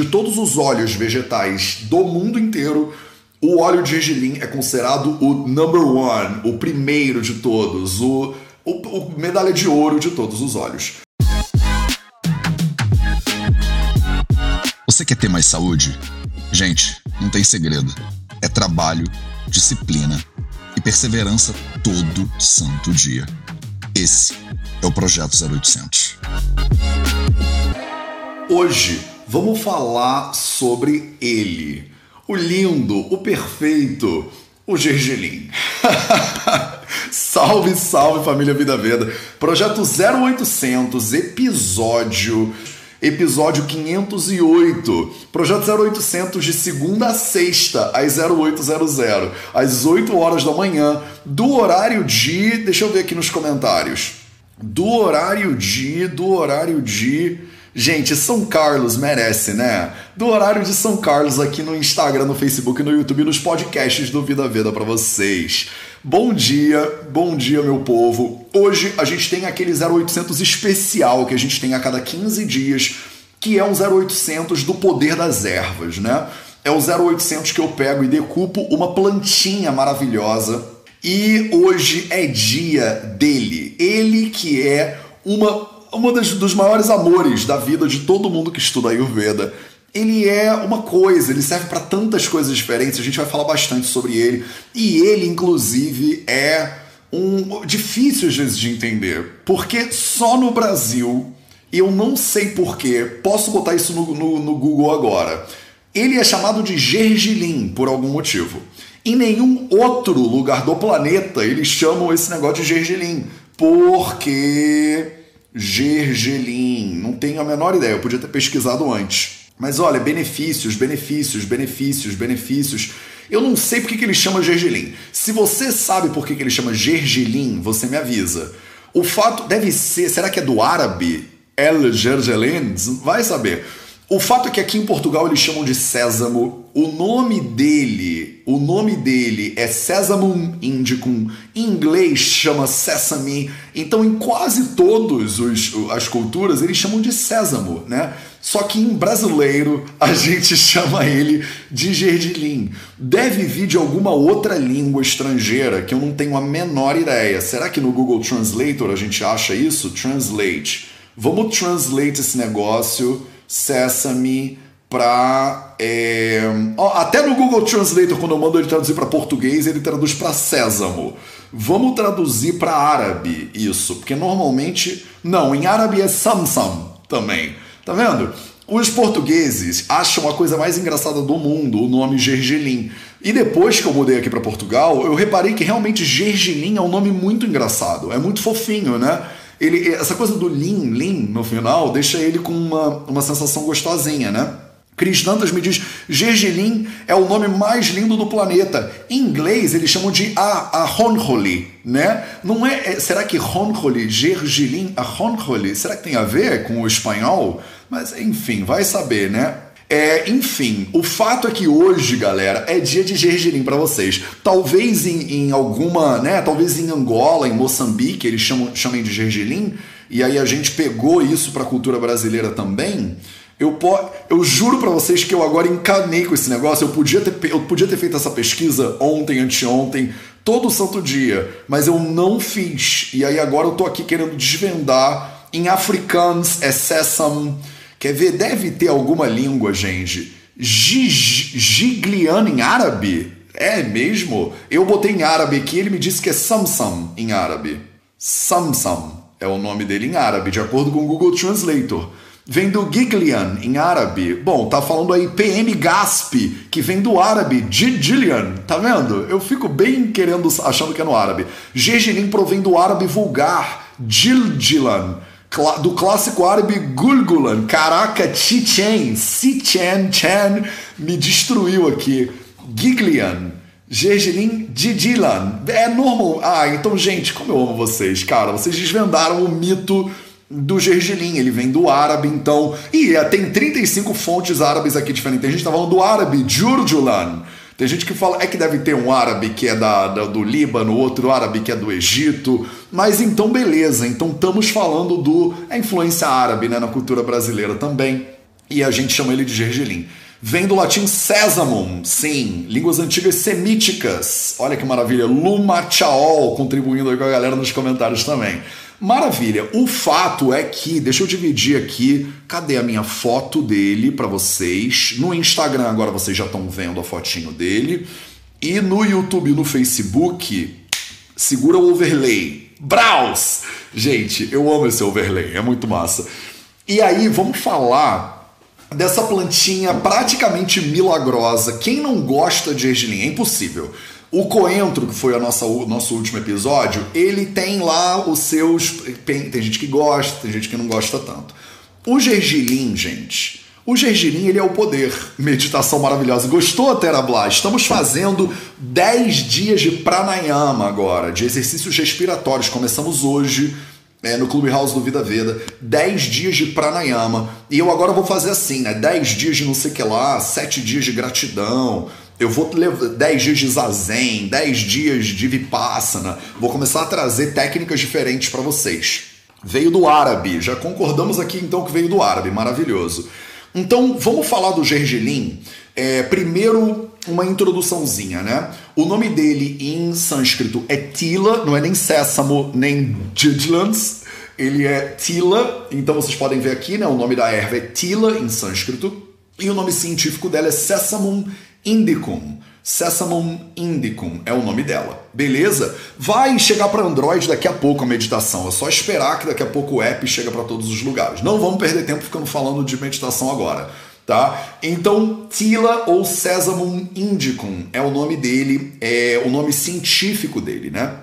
de todos os óleos vegetais do mundo inteiro, o óleo de gergelim é considerado o number one, o primeiro de todos, o, o, o medalha de ouro de todos os óleos. Você quer ter mais saúde? Gente, não tem segredo. É trabalho, disciplina e perseverança todo santo dia. Esse é o Projeto 0800. Hoje vamos falar sobre ele, o lindo, o perfeito, o Gergelim. salve, salve família Vida Veda. Projeto 0800, episódio episódio 508. Projeto 0800 de segunda a sexta, às 0800, às 8 horas da manhã, do horário de. Deixa eu ver aqui nos comentários. Do horário de. Do horário de. Gente, São Carlos merece, né? Do horário de São Carlos aqui no Instagram, no Facebook, no YouTube, nos podcasts do Vida Veda para vocês. Bom dia, bom dia, meu povo. Hoje a gente tem aquele 0800 especial que a gente tem a cada 15 dias, que é um 0800 do poder das ervas, né? É o 0800 que eu pego e decupo uma plantinha maravilhosa. E hoje é dia dele. Ele que é uma, das, dos maiores amores da vida de todo mundo que estuda Ayurveda ele é uma coisa, ele serve para tantas coisas diferentes, a gente vai falar bastante sobre ele. E ele, inclusive, é um difícil às vezes de entender, porque só no Brasil, e eu não sei porquê, posso botar isso no, no, no Google agora. Ele é chamado de gergelim por algum motivo. Em nenhum outro lugar do planeta eles chamam esse negócio de gergelim, porque gergelim, não tenho a menor ideia, eu podia ter pesquisado antes. Mas olha, benefícios, benefícios, benefícios, benefícios. Eu não sei por que, ele chama gergelim. Se você sabe por que, que ele chama gergelim, você me avisa. O fato deve ser, será que é do árabe? El gergelim? Vai saber. O fato é que aqui em Portugal eles chamam de sésamo. O nome dele, o nome dele é Sesamum indicum. Em inglês chama sesame. Então em quase todas as culturas eles chamam de sésamo, né? Só que em brasileiro a gente chama ele de gergelim. Deve vir de alguma outra língua estrangeira que eu não tenho a menor ideia. Será que no Google Translator a gente acha isso? Translate. Vamos translate esse negócio Sesame para é... até no Google Translator quando eu mando ele traduzir para português ele traduz para sésamo. Vamos traduzir para árabe isso porque normalmente não em árabe é samsam também. Tá vendo? Os portugueses acham a coisa mais engraçada do mundo o nome gergelim. E depois que eu mudei aqui para Portugal eu reparei que realmente gergelim é um nome muito engraçado. É muito fofinho né ele, essa coisa do lean, lean no final, deixa ele com uma, uma sensação gostosinha, né? Cris Dantas me diz: gergelim é o nome mais lindo do planeta. Em inglês eles chamam de a, a Honholi, né? Não é, é será que Honholi, gergelim, a Honholi, será que tem a ver com o espanhol? Mas enfim, vai saber, né? É, enfim, o fato é que hoje, galera, é dia de gergelim para vocês. Talvez em, em, alguma, né? Talvez em Angola, em Moçambique, eles chamam, chamem de gergelim, e aí a gente pegou isso para a cultura brasileira também. Eu, eu juro para vocês que eu agora encanei com esse negócio. Eu podia, ter, eu podia ter feito essa pesquisa ontem, anteontem, todo santo dia, mas eu não fiz. E aí agora eu tô aqui querendo desvendar. Em afrikaans é sesam Quer ver? Deve ter alguma língua, gente. Gigliano em árabe? É mesmo? Eu botei em árabe aqui ele me disse que é Samsam em árabe. Samsam é o nome dele em árabe, de acordo com o Google Translator. Vem do Giglian em árabe. Bom, tá falando aí PM Gasp, que vem do árabe Gigilian. Tá vendo? Eu fico bem querendo, achando que é no árabe. Gergelim provém do árabe vulgar Gilgilan do clássico árabe Gulgulan. Caraca, Chichen, Sichen, Chen me destruiu aqui. Giglian, Gergelin, Didilan. É normal. Ah, então, gente, como eu amo vocês, cara. Vocês desvendaram o mito do gergelim, ele vem do árabe, então. E é, tem 35 fontes árabes aqui diferentes. A gente tá falando do árabe, Jurjulan. Tem gente que fala, é que deve ter um árabe que é da, da, do Líbano, outro árabe que é do Egito, mas então beleza, então estamos falando do a influência árabe né, na cultura brasileira também. e a gente chama ele de gergelim. Vem do latim sesamum, sim, línguas antigas semíticas. Olha que maravilha. Lumachaol contribuindo aí com a galera nos comentários também. Maravilha. O fato é que, deixa eu dividir aqui, cadê a minha foto dele para vocês? No Instagram agora vocês já estão vendo a fotinho dele. E no YouTube no Facebook, segura o overlay. Braus! Gente, eu amo esse overlay, é muito massa. E aí, vamos falar dessa plantinha praticamente milagrosa. Quem não gosta de gergelim? É impossível. O coentro, que foi o nosso último episódio, ele tem lá os seus. Tem, tem gente que gosta, tem gente que não gosta tanto. O gergelim, gente. O gergelim, ele é o poder. Meditação maravilhosa. Gostou, Terabla? Estamos fazendo 10 dias de pranayama agora, de exercícios respiratórios. Começamos hoje é, no Clubhouse do Vida Veda, 10 dias de pranayama. E eu agora vou fazer assim, né? 10 dias de não sei o que lá, 7 dias de gratidão. Eu vou levar 10 dias de zazen, 10 dias de vipassana. Vou começar a trazer técnicas diferentes para vocês. Veio do árabe, já concordamos aqui então que veio do árabe, maravilhoso. Então vamos falar do gergelim. É, primeiro, uma introduçãozinha, né? O nome dele em sânscrito é Tila, não é nem Sésamo, nem Jidlans, ele é Tila, então vocês podem ver aqui, né? O nome da erva é Tila em sânscrito, e o nome científico dela é Sesamum indicum. Sesamum indicum é o nome dela. Beleza? Vai chegar para Android daqui a pouco a meditação. É só esperar que daqui a pouco o app chega para todos os lugares. Não vamos perder tempo ficando falando de meditação agora tá? Então, Tila ou Sesamum indicum é o nome dele, é o nome científico dele, né?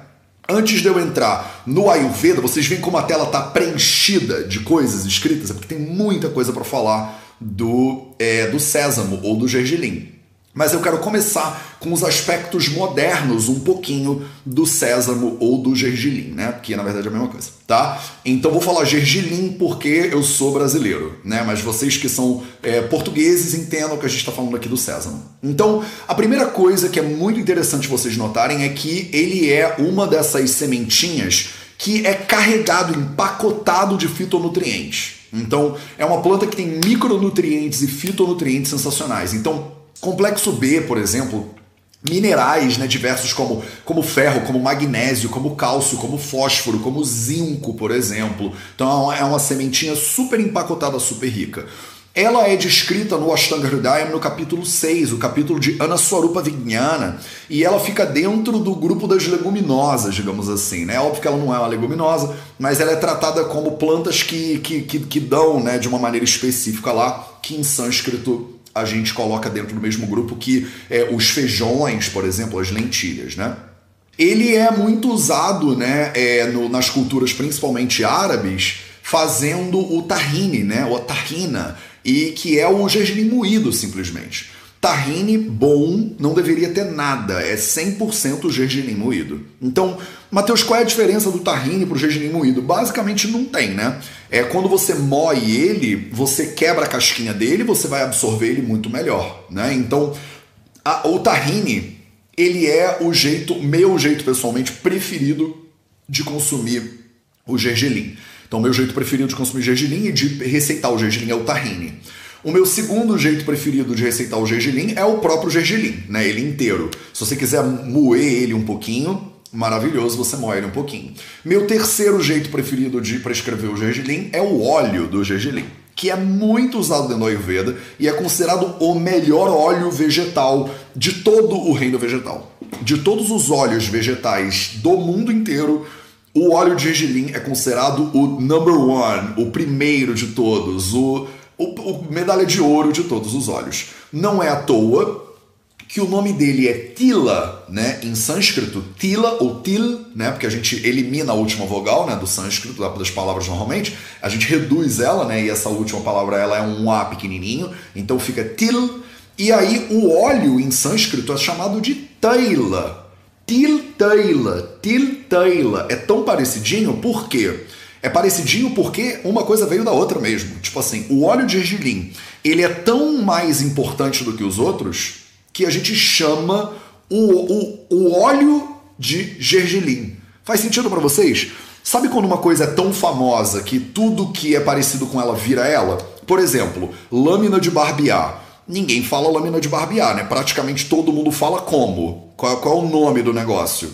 Antes de eu entrar no Ayurveda, vocês veem como a tela está preenchida de coisas escritas, é porque tem muita coisa para falar do, é, do sésamo ou do gergelim. Mas eu quero começar com os aspectos modernos um pouquinho do sésamo ou do gergelim, né? Que na verdade é a mesma coisa, tá? Então vou falar gergelim porque eu sou brasileiro, né? Mas vocês que são é, portugueses entendam que a gente está falando aqui do sésamo. Então a primeira coisa que é muito interessante vocês notarem é que ele é uma dessas sementinhas que é carregado, empacotado de fitonutrientes. Então, é uma planta que tem micronutrientes e fitonutrientes sensacionais. Então, Complexo B, por exemplo, minerais né, diversos como, como ferro, como magnésio, como cálcio, como fósforo, como zinco, por exemplo. Então é uma sementinha super empacotada, super rica. Ela é descrita no Ashtanga Hridayam no capítulo 6, o capítulo de Anaswarupa Vijnana, e ela fica dentro do grupo das leguminosas, digamos assim. Né? É óbvio que ela não é uma leguminosa, mas ela é tratada como plantas que, que, que, que dão né, de uma maneira específica lá, que em sânscrito a gente coloca dentro do mesmo grupo que é, os feijões, por exemplo, as lentilhas, né? Ele é muito usado né, é, no, nas culturas principalmente árabes, fazendo o tahine, né, ou tahina, e que é o gergelim moído simplesmente. Tahine bom não deveria ter nada, é 100% gergelim moído. Então, Matheus, qual é a diferença do tahine para o gergelim moído? Basicamente não tem, né? É quando você moe ele, você quebra a casquinha dele, você vai absorver ele muito melhor, né? Então, a, o tahine, ele é o jeito, meu jeito pessoalmente preferido de consumir o gergelim. Então, meu jeito preferido de consumir gergelim e de receitar o gergelim é o tahine. O meu segundo jeito preferido de receitar o gergelim é o próprio gergelim, né? Ele inteiro. Se você quiser moer ele um pouquinho, maravilhoso, você moe ele um pouquinho. Meu terceiro jeito preferido de prescrever o gergelim é o óleo do gergelim, que é muito usado dentro do Ayurveda e é considerado o melhor óleo vegetal de todo o reino vegetal. De todos os óleos vegetais do mundo inteiro, o óleo de gergelim é considerado o number one, o primeiro de todos, o o, o medalha de ouro de todos os olhos. Não é à toa que o nome dele é Tila, né, em sânscrito, Tila ou Til, né, porque a gente elimina a última vogal, né, do sânscrito, das palavras normalmente, a gente reduz ela, né, e essa última palavra ela é um A pequenininho, então fica Til, e aí o óleo em sânscrito é chamado de Taila, Til Taila, Til Taila, é tão parecidinho, por quê? É parecidinho porque uma coisa veio da outra mesmo. Tipo assim, o óleo de gergelim, ele é tão mais importante do que os outros que a gente chama o, o, o óleo de gergelim. Faz sentido para vocês? Sabe quando uma coisa é tão famosa que tudo que é parecido com ela vira ela? Por exemplo, lâmina de barbear. Ninguém fala lâmina de barbear, né? Praticamente todo mundo fala como. Qual, qual é o nome do negócio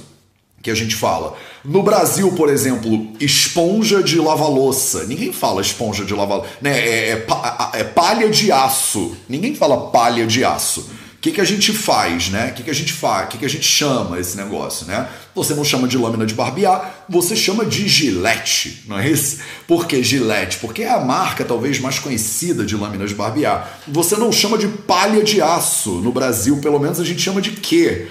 que a gente fala? No Brasil, por exemplo, esponja de lava-louça. Ninguém fala esponja de lava-louça. Né? É, é, é, palha de aço. Ninguém fala palha de aço que, que a gente faz, né? O que, que a gente faz? O que, que a gente chama esse negócio, né? Você não chama de lâmina de barbear, você chama de gilete, não é isso? Por que gilete? Porque é a marca talvez mais conhecida de lâminas de barbear. Você não chama de palha de aço. No Brasil, pelo menos, a gente chama de quê?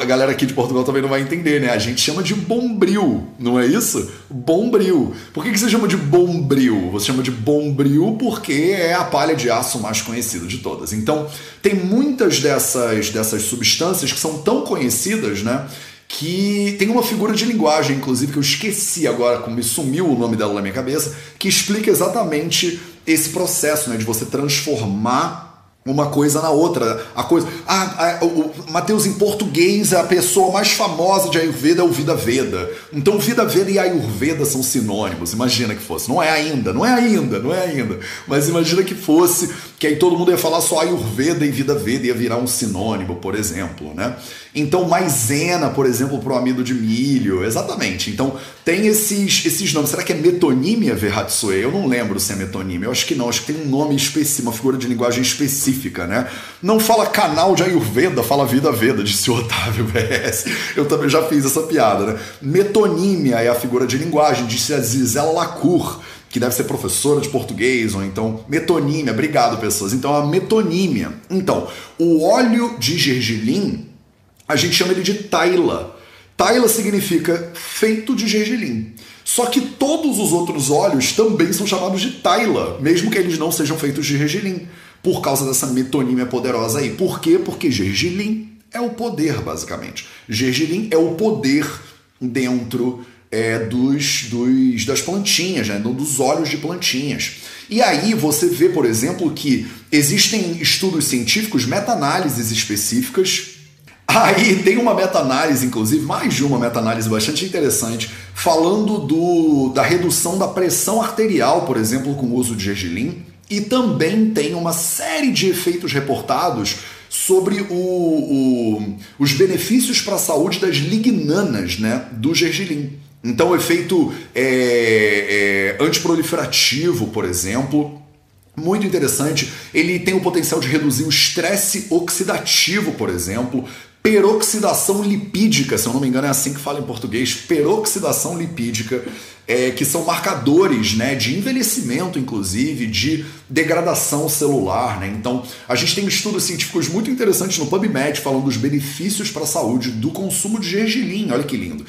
A galera aqui de Portugal também não vai entender, né? A gente chama de bombril, não é isso? Bombril. Por que, que você chama de bombril? Você chama de bombril porque é a palha de aço mais conhecida de todas. Então, tem muitas dessas, dessas substâncias que são tão conhecidas, né? que tem uma figura de linguagem, inclusive, que eu esqueci agora, como me sumiu o nome dela na minha cabeça, que explica exatamente esse processo né, de você transformar uma coisa na outra. A coisa. Ah, o Mateus, em português, a pessoa mais famosa de Ayurveda é o Vida Veda. Então, Vida Veda e Ayurveda são sinônimos. Imagina que fosse. Não é ainda, não é ainda, não é ainda. Mas imagina que fosse, que aí todo mundo ia falar só Ayurveda e Vida Veda, ia virar um sinônimo, por exemplo, né? Então, maisena, por exemplo, para o amido de milho. Exatamente. Então, tem esses, esses nomes. Será que é metonímia Verhatsue? Eu não lembro se é metonímia. Eu acho que não. Acho que tem um nome específico, uma figura de linguagem específica, né? Não fala canal de Ayurveda, fala Vida Veda, disse o Otávio BS. Eu também já fiz essa piada, né? Metonímia é a figura de linguagem, disse a Zizela Lacour que deve ser professora de português, ou então metonímia. Obrigado, pessoas. Então, a metonímia. Então, o óleo de gergelim a gente chama ele de taila. Taila significa feito de gergelim. Só que todos os outros óleos também são chamados de taila, mesmo que eles não sejam feitos de gergelim, por causa dessa metonímia poderosa aí. Por quê? Porque gergelim é o poder, basicamente. Gergelim é o poder dentro é, dos, dos, das plantinhas, né? dos óleos de plantinhas. E aí você vê, por exemplo, que existem estudos científicos, meta-análises específicas Aí tem uma meta-análise, inclusive, mais de uma meta-análise bastante interessante, falando do, da redução da pressão arterial, por exemplo, com o uso de gergelim. E também tem uma série de efeitos reportados sobre o, o, os benefícios para a saúde das lignanas né, do gergelim. Então, o efeito é, é, antiproliferativo, por exemplo, muito interessante. Ele tem o potencial de reduzir o estresse oxidativo, por exemplo, peroxidação lipídica, se eu não me engano é assim que fala em português, peroxidação lipídica, é, que são marcadores né, de envelhecimento, inclusive, de degradação celular. Né? Então, a gente tem estudos científicos muito interessantes no PubMed falando dos benefícios para a saúde do consumo de gergelim, olha que lindo.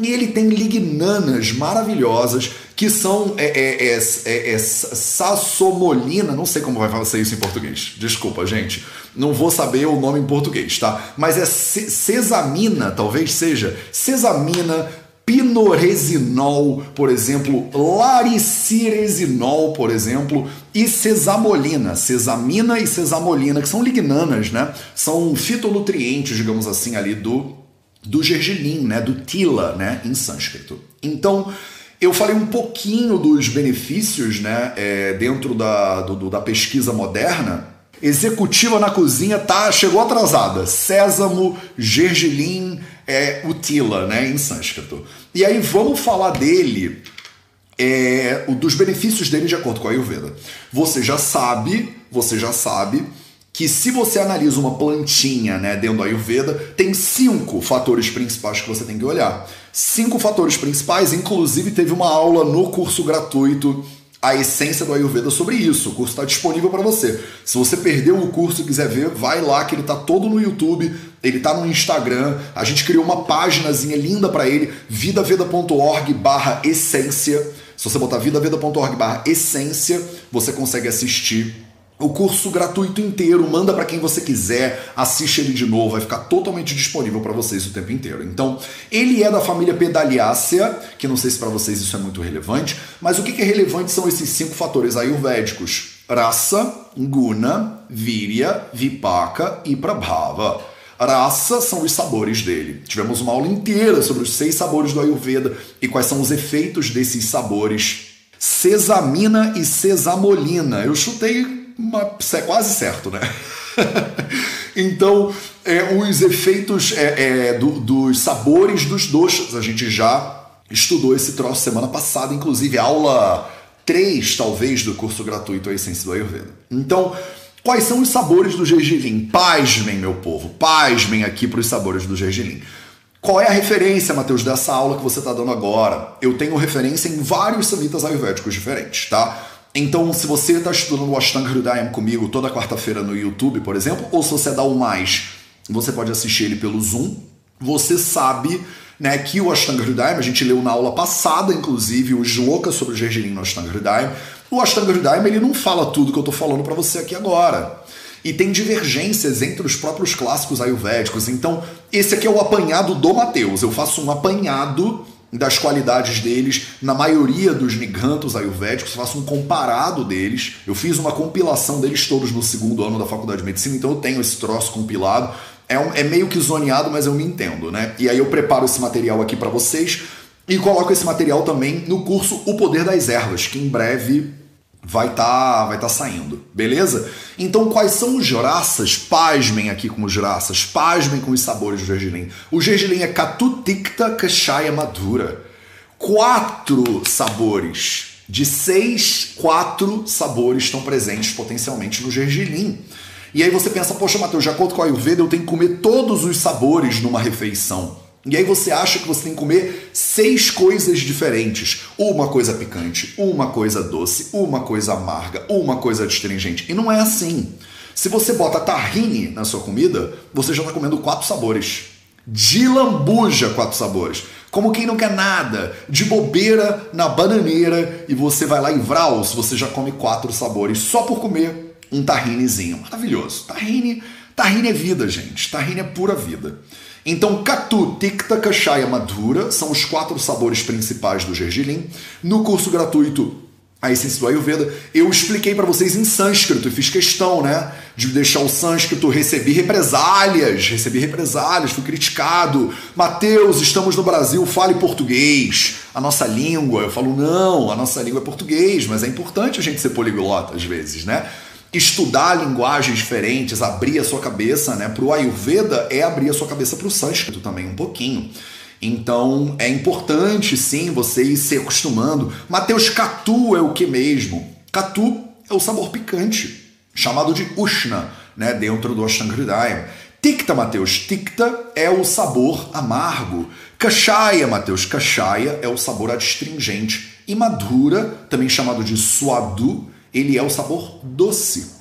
E ele tem lignanas maravilhosas que são é, é, é, é, é sassomolina, não sei como vai fazer isso em português. Desculpa, gente. Não vou saber o nome em português, tá? Mas é sesamina, talvez seja. Sesamina, pinoresinol, por exemplo, lariciresinol, por exemplo, e sesamolina, sesamina e sesamolina, que são lignanas, né? São fitonutrientes, digamos assim, ali do do gergelim, né, do tila, né, em sânscrito. Então, eu falei um pouquinho dos benefícios, né, é, dentro da, do, da pesquisa moderna. Executiva na cozinha tá chegou atrasada. Sésamo, gergelim, é, utila, né, em sânscrito. E aí vamos falar dele, é, dos benefícios dele de acordo com a Ayurveda. Você já sabe, você já sabe que se você analisa uma plantinha né, dentro do Ayurveda, tem cinco fatores principais que você tem que olhar. Cinco fatores principais, inclusive teve uma aula no curso gratuito a essência do Ayurveda sobre isso. O curso está disponível para você. Se você perdeu o curso e quiser ver, vai lá que ele está todo no YouTube, ele está no Instagram. A gente criou uma páginazinha linda para ele, vidaveda.org/essência. Se você botar vidaveda.org/essência, você consegue assistir o curso gratuito inteiro, manda para quem você quiser, assiste ele de novo, vai ficar totalmente disponível para vocês o tempo inteiro. Então, ele é da família Pedaliácea, que não sei se para vocês isso é muito relevante, mas o que é relevante são esses cinco fatores ayurvédicos: Rasa, Guna, Virya, Vipaka e Prabhava. Rasa são os sabores dele. Tivemos uma aula inteira sobre os seis sabores do Ayurveda e quais são os efeitos desses sabores Sesamina e sesamolina. Eu chutei uma, é quase certo, né? então, é, os efeitos é, é, do, dos sabores dos doces, a gente já estudou esse troço semana passada, inclusive aula 3, talvez, do curso gratuito A Essência do Ayurveda. Então, quais são os sabores do gergelim? Pasmem, meu povo, pasmem aqui para os sabores do gergelim. Qual é a referência, Matheus, dessa aula que você está dando agora? Eu tenho referência em vários samhitas ayurvédicos diferentes, tá? Então, se você está estudando o Ashtanga Hridayam comigo toda quarta-feira no YouTube, por exemplo, ou se você da o mais, você pode assistir ele pelo Zoom, você sabe né, que o Ashtanga Hridayam, a gente leu na aula passada, inclusive, o Shloka sobre o gergelim no Ashtanga Hridayam, o Ashtanga Hridayam ele não fala tudo que eu estou falando para você aqui agora. E tem divergências entre os próprios clássicos ayurvédicos. Então, esse aqui é o apanhado do Mateus. Eu faço um apanhado das qualidades deles na maioria dos nigrantos ayurvédicos, faço um comparado deles. Eu fiz uma compilação deles todos no segundo ano da faculdade de medicina, então eu tenho esse troço compilado. É, um, é meio que zoneado, mas eu me entendo, né? E aí eu preparo esse material aqui para vocês e coloco esse material também no curso O Poder das Ervas, que em breve vai estar tá, vai tá saindo, beleza? Então, quais são os raças? Pasmem aqui com os raças, pasmem com os sabores do gergelim. O gergelim é Katutikta Kashaya Madura. Quatro sabores. De seis, quatro sabores estão presentes potencialmente no gergelim. E aí você pensa, poxa, Matheus, de acordo com a Ayurveda, eu tenho que comer todos os sabores numa refeição. E aí você acha que você tem que comer seis coisas diferentes. Uma coisa picante, uma coisa doce, uma coisa amarga, uma coisa astringente. E não é assim. Se você bota tahine na sua comida, você já está comendo quatro sabores. De lambuja, quatro sabores. Como quem não quer nada, de bobeira na bananeira e você vai lá em Vraus, você já come quatro sabores só por comer um tahinezinho. Maravilhoso. Tahine, tahine é vida, gente. Tahine é pura vida. Então, Katu, Tikta, Kashaya, Madura são os quatro sabores principais do gergelim. No curso gratuito a essência do Ayurveda, eu expliquei para vocês em sânscrito e fiz questão, né, de deixar o sânscrito, recebi represálias, recebi represálias, fui criticado. Mateus, estamos no Brasil, fale português, a nossa língua. Eu falo, não, a nossa língua é português, mas é importante a gente ser poliglota às vezes, né? Estudar linguagens diferentes, abrir a sua cabeça, né? Para o Ayurveda é abrir a sua cabeça para o sânscrito também um pouquinho. Então é importante sim você ir se acostumando. Mateus Catu é o que mesmo? Catu é o sabor picante, chamado de Ushna, né? Dentro do Ashtangridayam. Tikta, Mateus, Tikta é o sabor amargo. Kashaya, Mateus, Kashaya é o sabor adstringente. E Madura, também chamado de Suadu, ele é o sabor doce.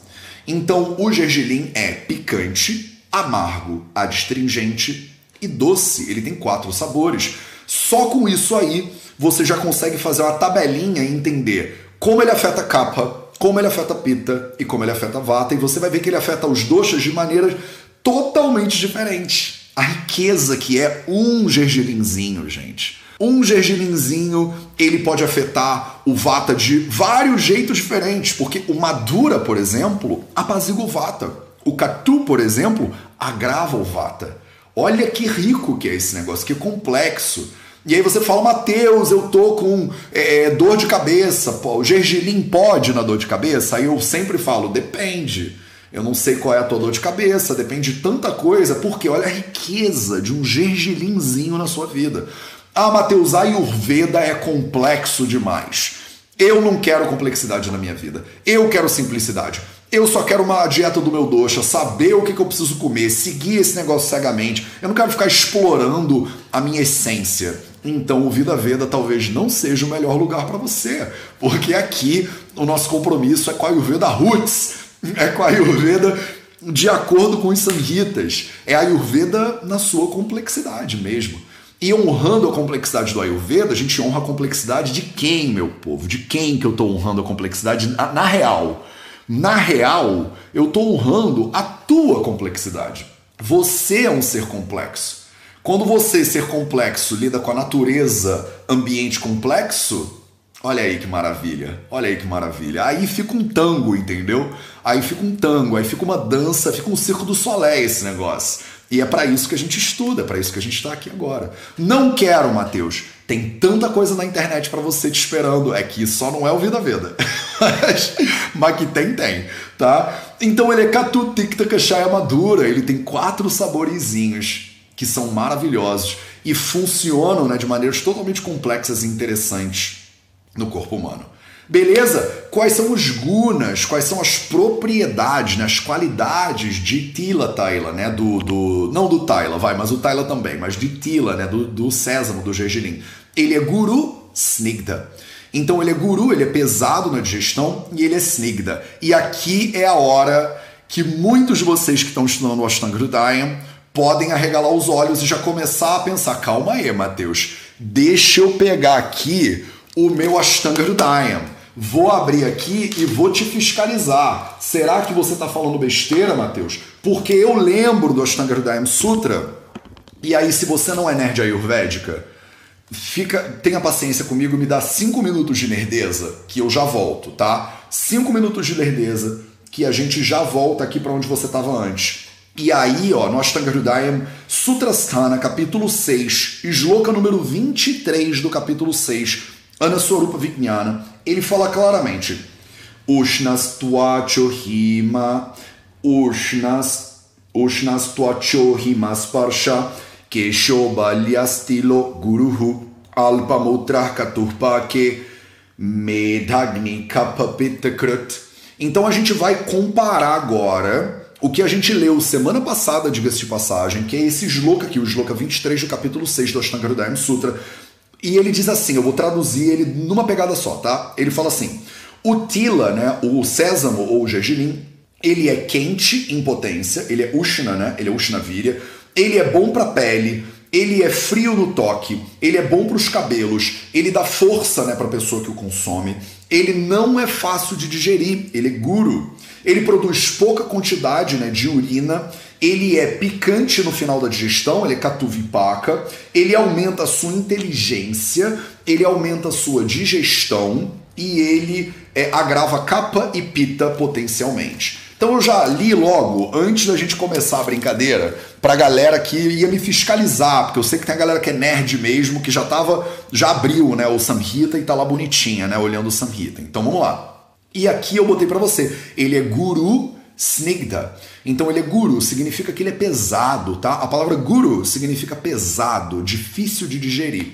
Então, o gergelim é picante, amargo, adstringente e doce. Ele tem quatro sabores. Só com isso aí, você já consegue fazer uma tabelinha e entender como ele afeta a capa, como ele afeta a pita e como ele afeta a vata. E você vai ver que ele afeta os doxas de maneiras totalmente diferentes. A riqueza que é um gergelinzinho, gente. Um gergelinzinho, ele pode afetar o vata de vários jeitos diferentes, porque o madura, por exemplo, apazigua o vata. O catu, por exemplo, agrava o vata. Olha que rico que é esse negócio, que complexo. E aí você fala, Mateus, eu tô com é, é, dor de cabeça. O gergelim pode na dor de cabeça? Aí eu sempre falo, depende. Eu não sei qual é a tua dor de cabeça, depende de tanta coisa, porque olha a riqueza de um gergelinzinho na sua vida. Ah, Mateus, a Ayurveda é complexo demais. Eu não quero complexidade na minha vida. Eu quero simplicidade. Eu só quero uma dieta do meu doxa, saber o que, que eu preciso comer, seguir esse negócio cegamente. Eu não quero ficar explorando a minha essência. Então, o Vida Veda talvez não seja o melhor lugar para você, porque aqui o nosso compromisso é com a Ayurveda Roots, é com a Ayurveda de acordo com os Samhitas, é a Ayurveda na sua complexidade mesmo. E honrando a complexidade do Ayurveda, a gente honra a complexidade de quem, meu povo? De quem que eu estou honrando a complexidade na, na real? Na real, eu estou honrando a tua complexidade. Você é um ser complexo. Quando você, ser complexo, lida com a natureza, ambiente complexo, olha aí que maravilha, olha aí que maravilha. Aí fica um tango, entendeu? Aí fica um tango, aí fica uma dança, fica um circo do solé esse negócio. E é para isso que a gente estuda, é para isso que a gente está aqui agora. Não quero, Mateus. Tem tanta coisa na internet para você te esperando. É que só não é o Vida Veda. mas, mas que tem, tem, tá? Então ele é Katu Tikta Kashaya Madura. Ele tem quatro saborezinhos que são maravilhosos e funcionam né, de maneiras totalmente complexas e interessantes no corpo humano. Beleza? Quais são os gunas? Quais são as propriedades, né, as qualidades de Tila Taila, né? Do, do, não do Taila, vai, mas o Taila também, mas de Tila, né? Do, do sésamo, do gergelim. Ele é guru snigda. Então ele é guru, ele é pesado na digestão e ele é snigda. E aqui é a hora que muitos de vocês que estão estudando o Ashtanga Hridayam podem arregalar os olhos e já começar a pensar: calma aí, Mateus, deixa eu pegar aqui o meu Ashtanga Hridayam Vou abrir aqui e vou te fiscalizar. Será que você está falando besteira, Matheus? Porque eu lembro do Ashtanga Hridayam Sutra. E aí, se você não é nerd ayurvédica, fica, tenha paciência comigo, me dá cinco minutos de nerdeza, que eu já volto, tá? Cinco minutos de nerdeza, que a gente já volta aqui para onde você estava antes. E aí, ó, no Ashtanga Hridayam Sutrasthana, capítulo 6, esloka número 23 do capítulo 6, Anaswarupa Vijnana, ele fala claramente Ushnas Tuachohima, Ushnas, Ushnas Tuachohima Sparsha, Keshobalyastilo Guruhu, Alpamutra Katurpake, Medagni Kapapitakrut. Então a gente vai comparar agora o que a gente leu semana passada, diga-se de passagem, que é esse sloka aqui, o sloka 23 do capítulo 6 do Ashtanga Hridayam Sutra, e ele diz assim, eu vou traduzir ele numa pegada só, tá? Ele fala assim: o tila, né, o sésamo ou o gergelim, ele é quente em potência, ele é ushna, né? Ele é ushna virya, ele é bom para pele, ele é frio no toque, ele é bom para os cabelos, ele dá força, né, para a pessoa que o consome. Ele não é fácil de digerir, ele é guru. Ele produz pouca quantidade, né, de urina ele é picante no final da digestão, ele é catuvipaka, ele aumenta a sua inteligência, ele aumenta a sua digestão e ele é, agrava capa e pita potencialmente. Então eu já li logo, antes da gente começar a brincadeira, pra galera que ia me fiscalizar, porque eu sei que tem a galera que é nerd mesmo, que já tava, já abriu né, o Samhita e tá lá bonitinha, né, olhando o Samhita. Então vamos lá. E aqui eu botei para você, ele é guru snigda. Então ele é guru, significa que ele é pesado, tá? A palavra guru significa pesado, difícil de digerir.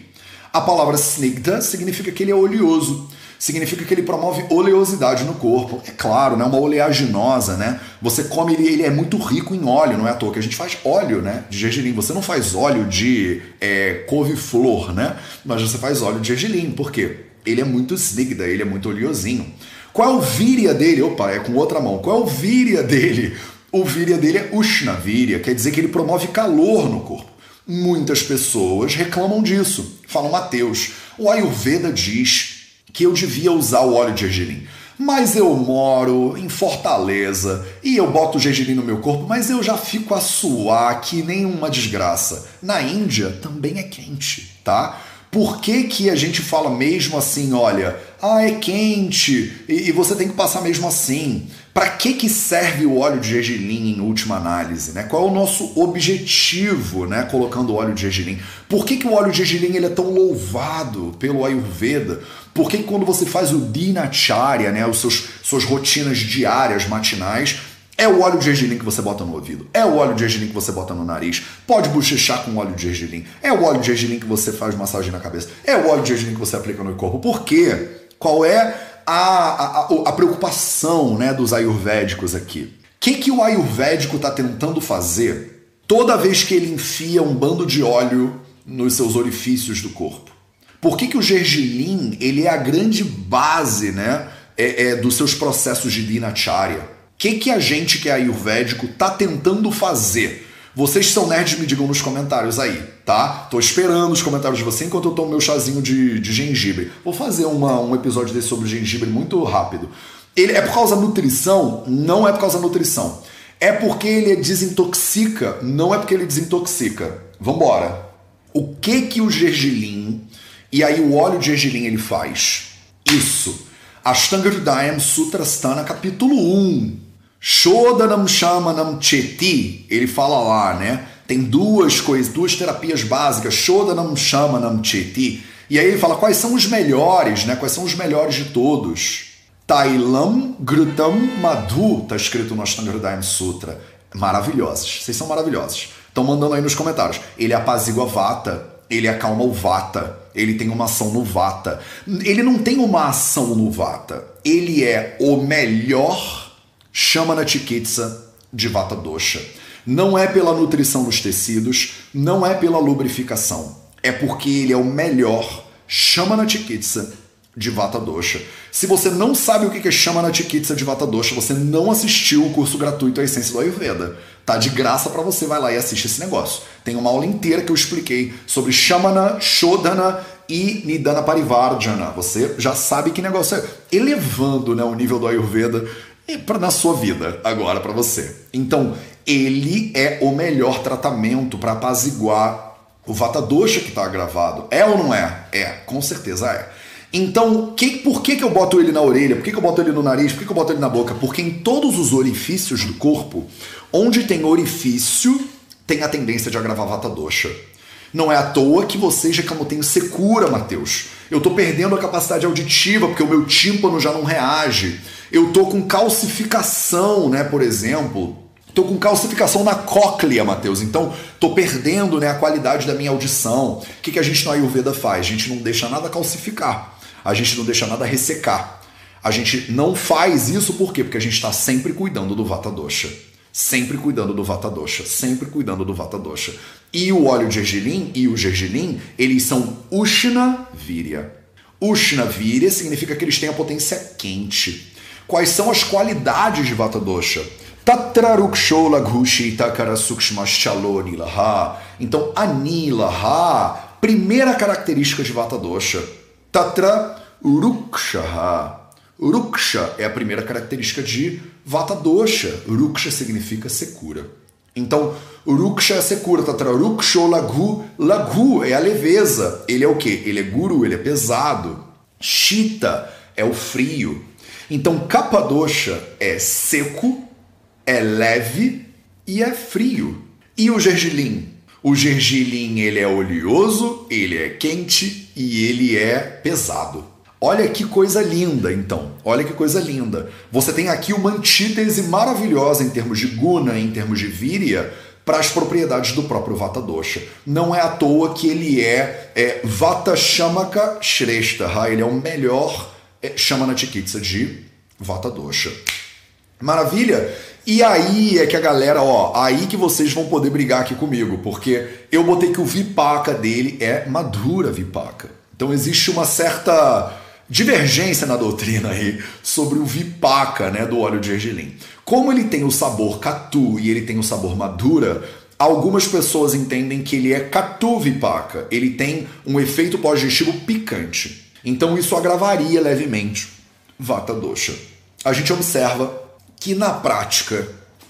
A palavra snigda significa que ele é oleoso, significa que ele promove oleosidade no corpo. É claro, né? Uma oleaginosa, né? Você come ele, ele é muito rico em óleo, não é à toa que a gente faz óleo, né? De gergelim. Você não faz óleo de é, couve-flor, né? Mas você faz óleo de gergelim. Por quê? Ele é muito snigda, ele é muito oleosinho. Qual é o víria dele? Opa, é com outra mão. Qual é o víria dele? O víria dele é Ushna Virya, quer dizer que ele promove calor no corpo. Muitas pessoas reclamam disso. Falam, Mateus, o Ayurveda diz que eu devia usar o óleo de gergelim. Mas eu moro em Fortaleza e eu boto gergelim no meu corpo, mas eu já fico a suar que nem uma desgraça. Na Índia também é quente, tá? Por que, que a gente fala mesmo assim, olha, ah, é quente e, e você tem que passar mesmo assim? Para que, que serve o óleo de gergelim em última análise? Né? Qual é o nosso objetivo né, colocando o óleo de gergelim? Por que, que o óleo de gergelim ele é tão louvado pelo Ayurveda? Por que, que quando você faz o Dinacharya, né, os seus suas rotinas diárias, matinais, é o óleo de gergelim que você bota no ouvido. É o óleo de gergelim que você bota no nariz. Pode bochechar com óleo de gergelim. É o óleo de gergelim que você faz massagem na cabeça. É o óleo de gergelim que você aplica no corpo. Por quê? Qual é a, a, a preocupação né, dos ayurvédicos aqui? O que, que o ayurvédico está tentando fazer toda vez que ele enfia um bando de óleo nos seus orifícios do corpo? Por que, que o gergelim ele é a grande base né, é, é, dos seus processos de dinacharya? Que, que a gente que é ayurvédico tá tentando fazer? Vocês são nerds, me digam nos comentários aí, tá? Tô esperando os comentários de vocês enquanto eu tomo meu chazinho de, de gengibre. Vou fazer uma, um episódio desse sobre gengibre muito rápido. Ele é por causa da nutrição? Não é por causa da nutrição. É porque ele desintoxica? Não é porque ele desintoxica. Vambora. O que que o gergelim e aí o óleo de gergelim ele faz? Isso. Ashtanga Hridayam Sutrasthana capítulo 1. Shodanam Shamanam Cheti, ele fala lá, né? Tem duas coisas, duas terapias básicas, Shodanam Shamanam Cheti. E aí ele fala quais são os melhores, né? Quais são os melhores de todos. Tailam Grutam Madhu, tá escrito no Ashtanga Hridayam Sutra. Maravilhosos. Vocês são maravilhosos. Estão mandando aí nos comentários. Ele apazigua Vata, ele acalma o Vata, ele tem uma ação no Vata. Ele não tem uma ação no Vata. Ele é o melhor Shamana Chikitsa de Vata Dosha. Não é pela nutrição dos tecidos, não é pela lubrificação. É porque ele é o melhor Shamana Chikitsa de Vata Dosha. Se você não sabe o que é Shamana Chikitsa de Vata Dosha, você não assistiu o curso gratuito A Essência do Ayurveda. Tá de graça para você, vai lá e assiste esse negócio. Tem uma aula inteira que eu expliquei sobre Shamana, Shodana e Nidana Parivardhana. Você já sabe que negócio é. Elevando né, o nível do Ayurveda na sua vida agora para você. Então, ele é o melhor tratamento para apaziguar o Vata Dosha que está agravado. É ou não é? É, com certeza é. Então, que, por que, que eu boto ele na orelha? Por que, que eu boto ele no nariz? Por que, que eu boto ele na boca? Porque em todos os orifícios do corpo, onde tem orifício, tem a tendência de agravar vata dosha. Não é à toa que vocês reclamam, tenho secura, Mateus. Eu tô perdendo a capacidade auditiva porque o meu tímpano já não reage. Eu tô com calcificação, né, por exemplo. Tô com calcificação na cóclea, Mateus. Então, tô perdendo né, a qualidade da minha audição. O que, que a gente no Ayurveda faz? A gente não deixa nada calcificar a gente não deixa nada ressecar. A gente não faz isso por quê? Porque a gente está sempre cuidando do Vata Dosha. Sempre cuidando do Vata Dosha, sempre cuidando do Vata Dosha. E o óleo de gergelim e o gergelim, eles são Ushna Virya. Ushna Virya significa que eles têm a potência quente. Quais são as qualidades de Vata Dosha? Tatrarukshola Ghushita Karasukshmaschalonilaha. Então, Anilaha, primeira característica de Vata Dosha Tatra Rukshaha. Ruksha é a primeira característica de Vata Dosha. Ruksha significa secura. Então, Ruksha é secura. Tatra Ruksho Lagu. Lagu é a leveza. Ele é o que? Ele é guru, ele é pesado. Shita é o frio. Então, Kapadosha é seco, é leve e é frio. E o gergelim? O gergelim ele é oleoso, ele é quente e ele é pesado. Olha que coisa linda, então. Olha que coisa linda. Você tem aqui uma antítese maravilhosa em termos de guna, em termos de víria, para as propriedades do próprio Vata Dosha. Não é à toa que ele é, é Vata Shamaka Shrestha, ele é o melhor é, Shamana Chikitsa de Vata Dosha. Maravilha? E aí é que a galera, ó, aí que vocês vão poder brigar aqui comigo, porque eu botei que o Vipaka dele é Madura Vipaka. Então existe uma certa divergência na doutrina aí sobre o Vipaka, né, do óleo de gergelim. Como ele tem o sabor Katu e ele tem o sabor Madura, algumas pessoas entendem que ele é Katu Vipaka. Ele tem um efeito pós-digestivo picante. Então isso agravaria levemente Vata Dosha. A gente observa que na prática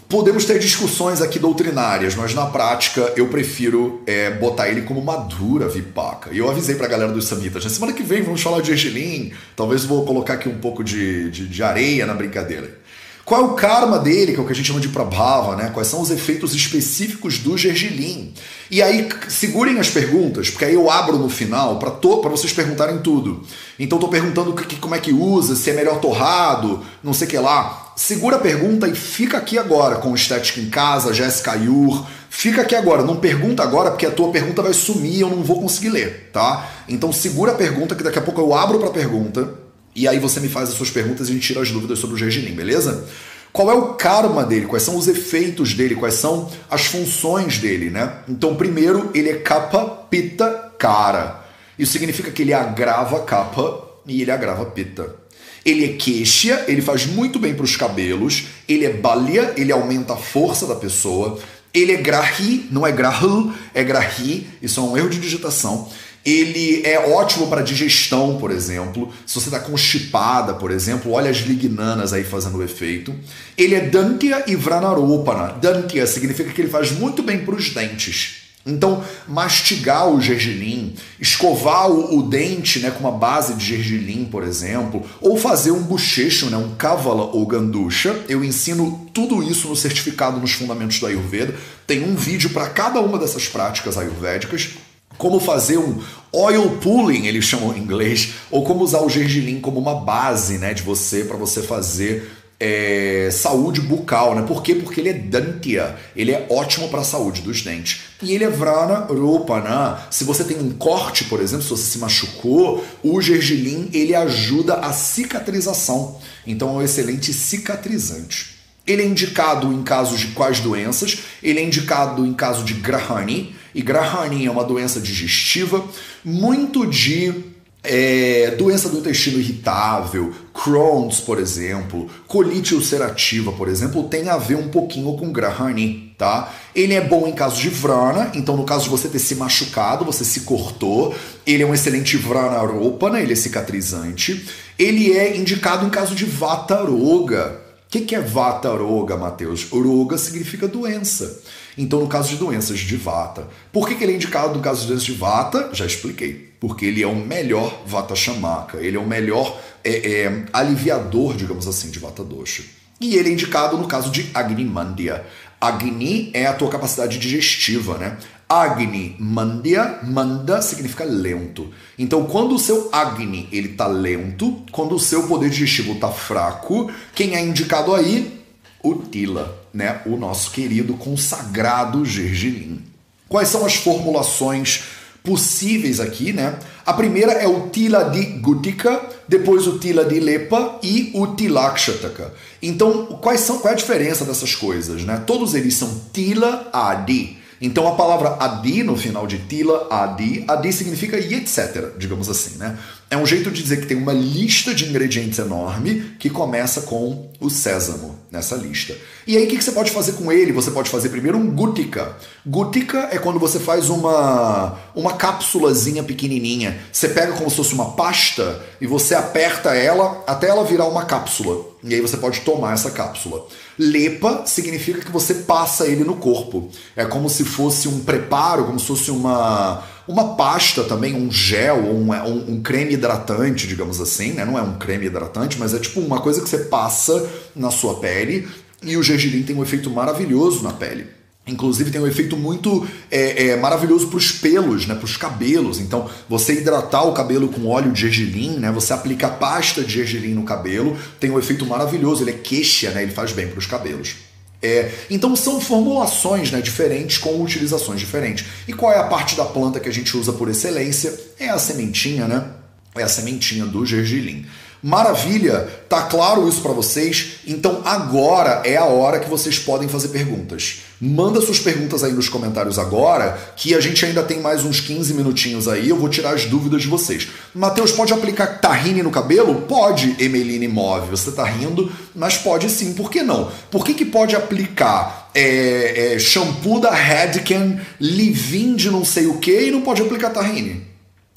podemos ter discussões aqui doutrinárias, mas na prática eu prefiro é, botar ele como madura vipaca. E eu avisei pra galera dos Samitas, na semana que vem vamos falar de Angelim, talvez vou colocar aqui um pouco de, de, de areia na brincadeira. Qual é o karma dele, que é o que a gente chama de prabhava, né? Quais são os efeitos específicos do gergelim? E aí, segurem as perguntas, porque aí eu abro no final para vocês perguntarem tudo. Então, estou perguntando que, como é que usa, se é melhor torrado, não sei o que lá. Segura a pergunta e fica aqui agora com o Estética em Casa, Jéssica Ayur. Fica aqui agora, não pergunta agora, porque a tua pergunta vai sumir e eu não vou conseguir ler, tá? Então, segura a pergunta, que daqui a pouco eu abro para pergunta e aí você me faz as suas perguntas e a gente tira as dúvidas sobre o gergelim, beleza? Qual é o karma dele? Quais são os efeitos dele? Quais são as funções dele, né? Então, primeiro, ele é capa, pita, cara. Isso significa que ele agrava capa e ele agrava pita. Ele é queixia, ele faz muito bem para os cabelos. Ele é balia, ele aumenta a força da pessoa. Ele é grahi, não é grahl, é grahi. Isso é um erro de digitação. Ele é ótimo para digestão, por exemplo. Se você está constipada, por exemplo, olha as lignanas aí fazendo efeito. Ele é Dantya e Vranaropana. Dantya significa que ele faz muito bem para os dentes. Então, mastigar o gergelim, escovar o, o, dente né, com uma base de gergelim, por exemplo, ou fazer um bochecho, né, um kavala ou ganducha. Eu ensino tudo isso no certificado nos fundamentos da Ayurveda. Tem um vídeo para cada uma dessas práticas ayurvédicas. Como fazer um oil pulling, eles chamam em inglês, ou como usar o gergelim como uma base né, de você para você fazer é, saúde bucal, né? Por quê? Porque ele é dantia, ele é ótimo para a saúde dos dentes. E ele é vrana rupana. Se você tem um corte, por exemplo, se você se machucou, o gergelim ele ajuda a cicatrização. Então é um excelente cicatrizante. Ele é indicado em casos de quais doenças? Ele é indicado em caso de Grahani, e Grahani é uma doença digestiva, muito de é, doença do intestino irritável, Crohn's, por exemplo, colite ulcerativa, por exemplo, tem a ver um pouquinho com Grahani, tá? Ele é bom em casos de vrana, então no caso de você ter se machucado, você se cortou, ele é um excelente vrana ropana, ele é cicatrizante. Ele é indicado em caso de vata roga. O que, que é vata roga, Matheus? Roga significa doença. Então, no caso de doenças de vata. Por que, que ele é indicado no caso de doenças de vata? Já expliquei porque ele é o melhor Vata Shamaka, ele é o melhor é, é, aliviador, digamos assim, de Vata Dosha. E ele é indicado no caso de Agni Mandya. Agni é a tua capacidade digestiva, né? Agni Mandya, Manda significa lento. Então, quando o seu Agni ele tá lento, quando o seu poder digestivo tá fraco, quem é indicado aí? O Tila, né? O nosso querido consagrado gergelim. Quais são as formulações possíveis aqui, né? A primeira é o Tila de Gutika, depois o Tila de Lepa e o Tilakshataka. Então, quais são, qual é a diferença dessas coisas, né? Todos eles são Tila Adi. Então a palavra adi no final de tila, adi, adi significa e etc, digamos assim, né? É um jeito de dizer que tem uma lista de ingredientes enorme que começa com o sésamo nessa lista. E aí o que, você pode fazer com ele? Você pode fazer primeiro um gutica. Gutica é quando você faz uma, uma cápsulazinha pequenininha. Você pega como se fosse uma pasta e você aperta ela até ela virar uma cápsula. E aí você pode tomar essa cápsula. Lepa significa que você passa ele no corpo. É como se fosse um preparo, como se fosse uma uma pasta também, um gel, um, um, um, creme hidratante, digamos assim, né? Não é um creme hidratante, mas é tipo uma coisa que você passa na sua pele e o gergelim tem um efeito maravilhoso na pele. Inclusive tem um efeito muito é, é, maravilhoso para os pelos, né, para os cabelos. Então, você hidratar o cabelo com óleo de gergelim, né, você aplica pasta de gergelim no cabelo, tem um efeito maravilhoso. Ele é queixa, né, ele faz bem para os cabelos. É, então são formulações né, diferentes com utilizações diferentes. E qual é a parte da planta que a gente usa por excelência? É a sementinha, né? É a sementinha do gergelim. Maravilha, tá claro isso para vocês? Então agora é a hora que vocês podem fazer perguntas. Manda suas perguntas aí nos comentários agora, que a gente ainda tem mais uns 15 minutinhos aí, eu vou tirar as dúvidas de vocês. Matheus, pode aplicar tahine no cabelo? Pode, Emeline Move. Você tá rindo, mas pode sim, por que não? Por que, que pode aplicar é, é, shampoo da Redken, leave de não sei o que e não pode aplicar tahine?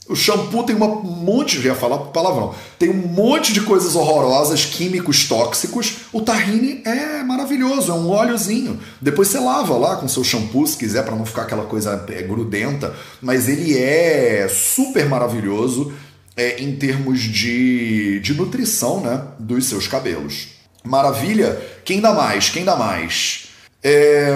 O shampoo tem um monte, já ia falar palavrão, tem um monte de coisas horrorosas, químicos tóxicos. O tahine é maravilhoso, é um óleozinho. Depois você lava lá com seu shampoo, se quiser, para não ficar aquela coisa é, grudenta. Mas ele é super maravilhoso é, em termos de, de nutrição né, dos seus cabelos. Maravilha? Quem dá mais? Quem dá mais? É,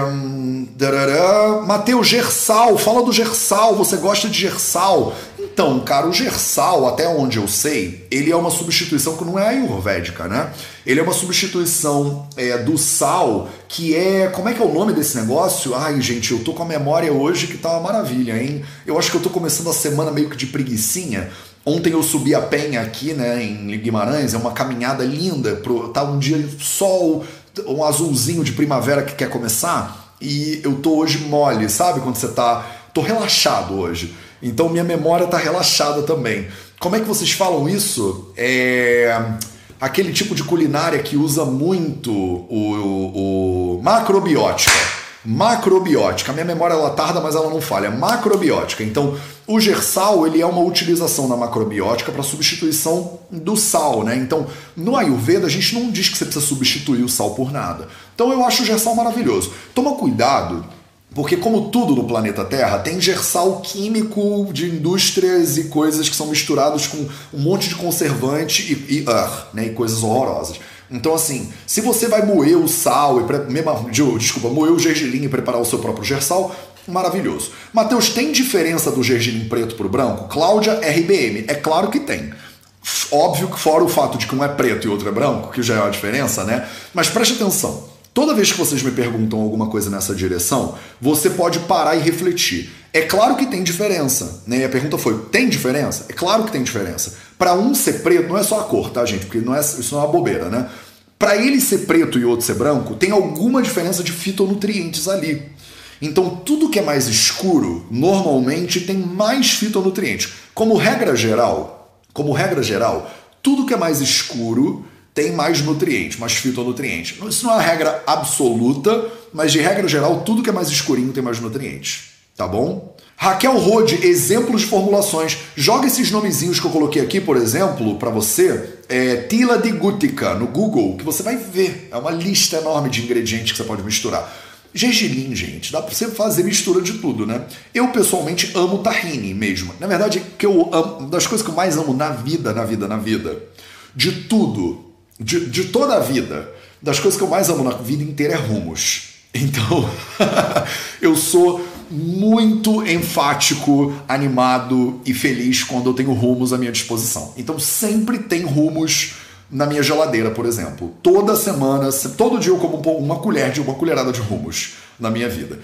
Mateus Gersal, fala do Gersal, você gosta de Gersal? Então, cara, o Gersal, até onde eu sei, ele é uma substituição que não é ayurvédica, né? Ele é uma substituição é, do sal, que é. Como é que é o nome desse negócio? Ai, gente, eu tô com a memória hoje que tá uma maravilha, hein? Eu acho que eu tô começando a semana meio que de preguiçinha. Ontem eu subi a penha aqui, né, em Guimarães, é uma caminhada linda, pro, tá um dia sol, um azulzinho de primavera que quer começar, e eu tô hoje mole, sabe? Quando você tá. tô relaxado hoje. Então minha memória está relaxada também. Como é que vocês falam isso? É aquele tipo de culinária que usa muito o, o, o macrobiótica. Macrobiótica. A minha memória ela tarda, mas ela não falha. Macrobiótica. Então, o gersal ele é uma utilização na macrobiótica para substituição do sal, né? Então, no Ayurveda a gente não diz que você precisa substituir o sal por nada. Então, eu acho o gersal maravilhoso. Toma cuidado Porque, como tudo no planeta Terra, tem gersal químico de indústrias e coisas que são misturados com um monte de conservante e, e, uh, né, e coisas horrorosas. Então, assim, se você vai moer o sal e mesmo, desculpa, moer o gergelim e preparar o seu próprio gersal, maravilhoso. Mateus, tem diferença do gergelim preto para o branco? Cláudia RBM, é claro que tem. Óbvio que fora o fato de que um é preto e outro é branco, que já é uma diferença, né? Mas preste atenção. Toda vez que vocês me perguntam alguma coisa nessa direção, você pode parar e refletir. É claro que tem diferença, né? E a pergunta foi: tem diferença? É claro que tem diferença. Para um ser preto, não é só a cor, tá, gente? Porque não é, isso não é uma bobeira, né? Para ele ser preto e outro ser branco, tem alguma diferença de fitonutrientes ali. Então, tudo que é mais escuro, normalmente tem mais fitonutrientes. Como regra geral, como regra geral, tudo que é mais escuro tem mais nutrientes, mais fitonutrientes. Isso não é uma regra absoluta, mas de regra geral, tudo que é mais escurinho tem mais nutrientes. Tá bom? Raquel Rode, exemplos de formulações. Joga esses nomezinhos que eu coloquei aqui, por exemplo, para você. É, Tila de Gutica no Google, que você vai ver. É uma lista enorme de ingredientes que você pode misturar. Gergelim, gente, dá pra você fazer mistura de tudo, né? Eu pessoalmente amo tahine mesmo. Na verdade, que eu amo, das coisas que eu mais amo na vida, na vida, na vida, de tudo, de, de toda a vida, das coisas que eu mais amo na vida inteira é rumos. Então, eu sou muito enfático, animado e feliz quando eu tenho rumos à minha disposição. Então, sempre tem rumos na minha geladeira, por exemplo. Toda semana, todo dia eu como uma colher de uma colherada de rumos na minha vida.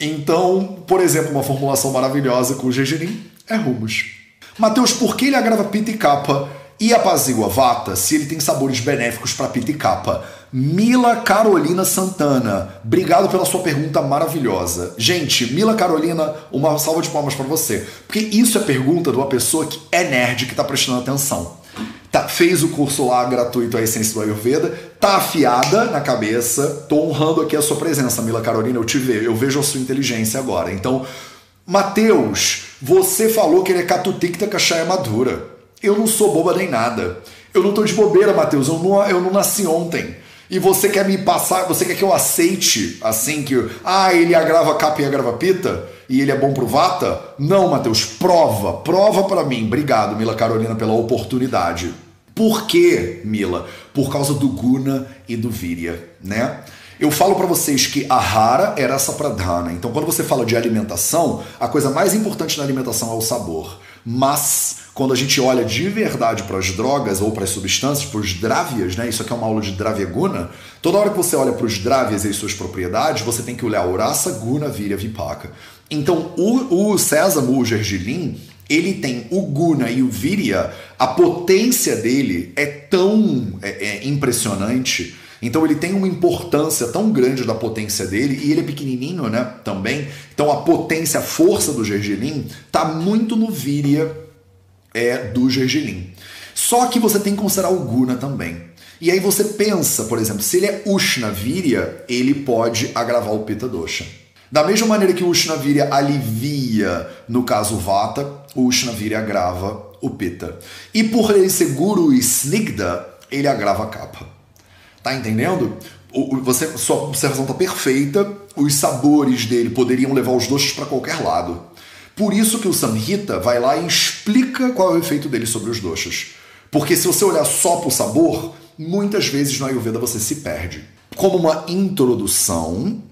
Então, por exemplo, uma formulação maravilhosa com o gergelim é rumos. Mateus, por que ele agrava pita e capa e apazigua vata se ele tem sabores benéficos para pita e capa? Mila Carolina Santana, obrigado pela sua pergunta maravilhosa. Gente, Mila Carolina, uma salva de palmas para você, porque isso é pergunta de uma pessoa que é nerd, que está prestando atenção tá, fez o curso lá gratuito A Essência do Ayurveda, tá afiada na cabeça, tô honrando aqui a sua presença, Mila Carolina, eu te vejo, eu vejo a sua inteligência agora. Então, Mateus, você falou que ele é catuticta cachaia madura. Eu não sou boba nem nada. Eu não tô de bobeira, Mateus, eu não, eu não nasci ontem. E você quer me passar, você quer que eu aceite assim que, ah, ele agrava capa e agrava pita? e ele é bom pro Vata? Não, Matheus, prova, prova para mim. Obrigado, Mila Carolina, pela oportunidade. Por quê, Mila? Por causa do Guna e do Virya, né? Eu falo para vocês que a rara era essa pradhana. Então, quando você fala de alimentação, a coisa mais importante na alimentação é o sabor. Mas quando a gente olha de verdade para as drogas ou para as substâncias, para os dravias, né? Isso aqui é uma aula de Dravyaguna. Toda hora que você olha para os dravias e suas propriedades, você tem que olhar Urasa, Guna, Virya, Vipaka. Então, o, o sésamo, o gergelim, ele tem o Guna e o Virya, a potência dele é tão é, é impressionante. Então ele tem uma importância tão grande da potência dele e ele é pequenininho, né? Também. Então a potência, a força do gergelim tá muito no Virya é do gergelim. Só que você tem que considerar o Guna também. E aí você pensa, por exemplo, se ele é Ushna Virya, ele pode agravar o Pitta Dosha. Da mesma maneira que o Ushnavirya alivia, no caso Vata, o Ushnavirya agrava o Pitta. E por ele ser Guru e Snigda, ele agrava a capa. Tá entendendo? Você, sua observação está perfeita. Os sabores dele poderiam levar os doces para qualquer lado. Por isso que o Samhita vai lá e explica qual é o efeito dele sobre os doces. Porque se você olhar só para o sabor, muitas vezes no Ayurveda você se perde. Como uma introdução,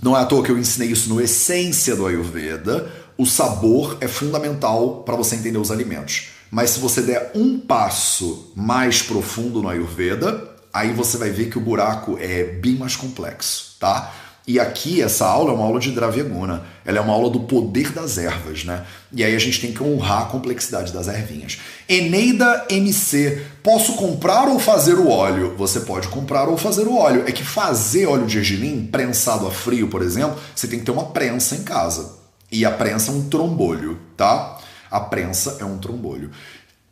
não é à toa que eu ensinei isso no Essência do Ayurveda. O sabor é fundamental para você entender os alimentos. Mas se você der um passo mais profundo no Ayurveda, aí você vai ver que o buraco é bem mais complexo, tá? E aqui, essa aula é uma aula de Dravyaguna. Ela é uma aula do poder das ervas, né? E aí a gente tem que honrar a complexidade das ervinhas. Eneida MC. Posso comprar ou fazer o óleo? Você pode comprar ou fazer o óleo. É que fazer óleo de gergelim, prensado a frio, por exemplo, você tem que ter uma prensa em casa. E a prensa é um trombolho, tá? A prensa é um trombolho.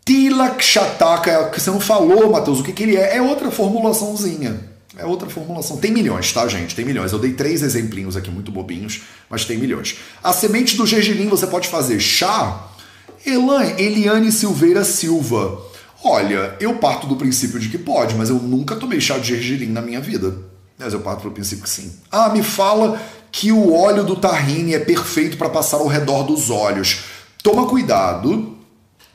Tilakshataka, é que você não falou, Matheus, o que, que ele é? É outra formulaçãozinha é outra formulação. Tem milhões, tá, gente? Tem milhões. Eu dei três exemplinhos aqui muito bobinhos, mas tem milhões. A semente do gergelim você pode fazer chá? Elan, Eliane Silveira Silva. Olha, eu parto do princípio de que pode, mas eu nunca tomei chá de gergelim na minha vida. Mas eu parto do princípio que sim. Ah, me fala que o óleo do tahine é perfeito para passar ao redor dos olhos. Toma cuidado,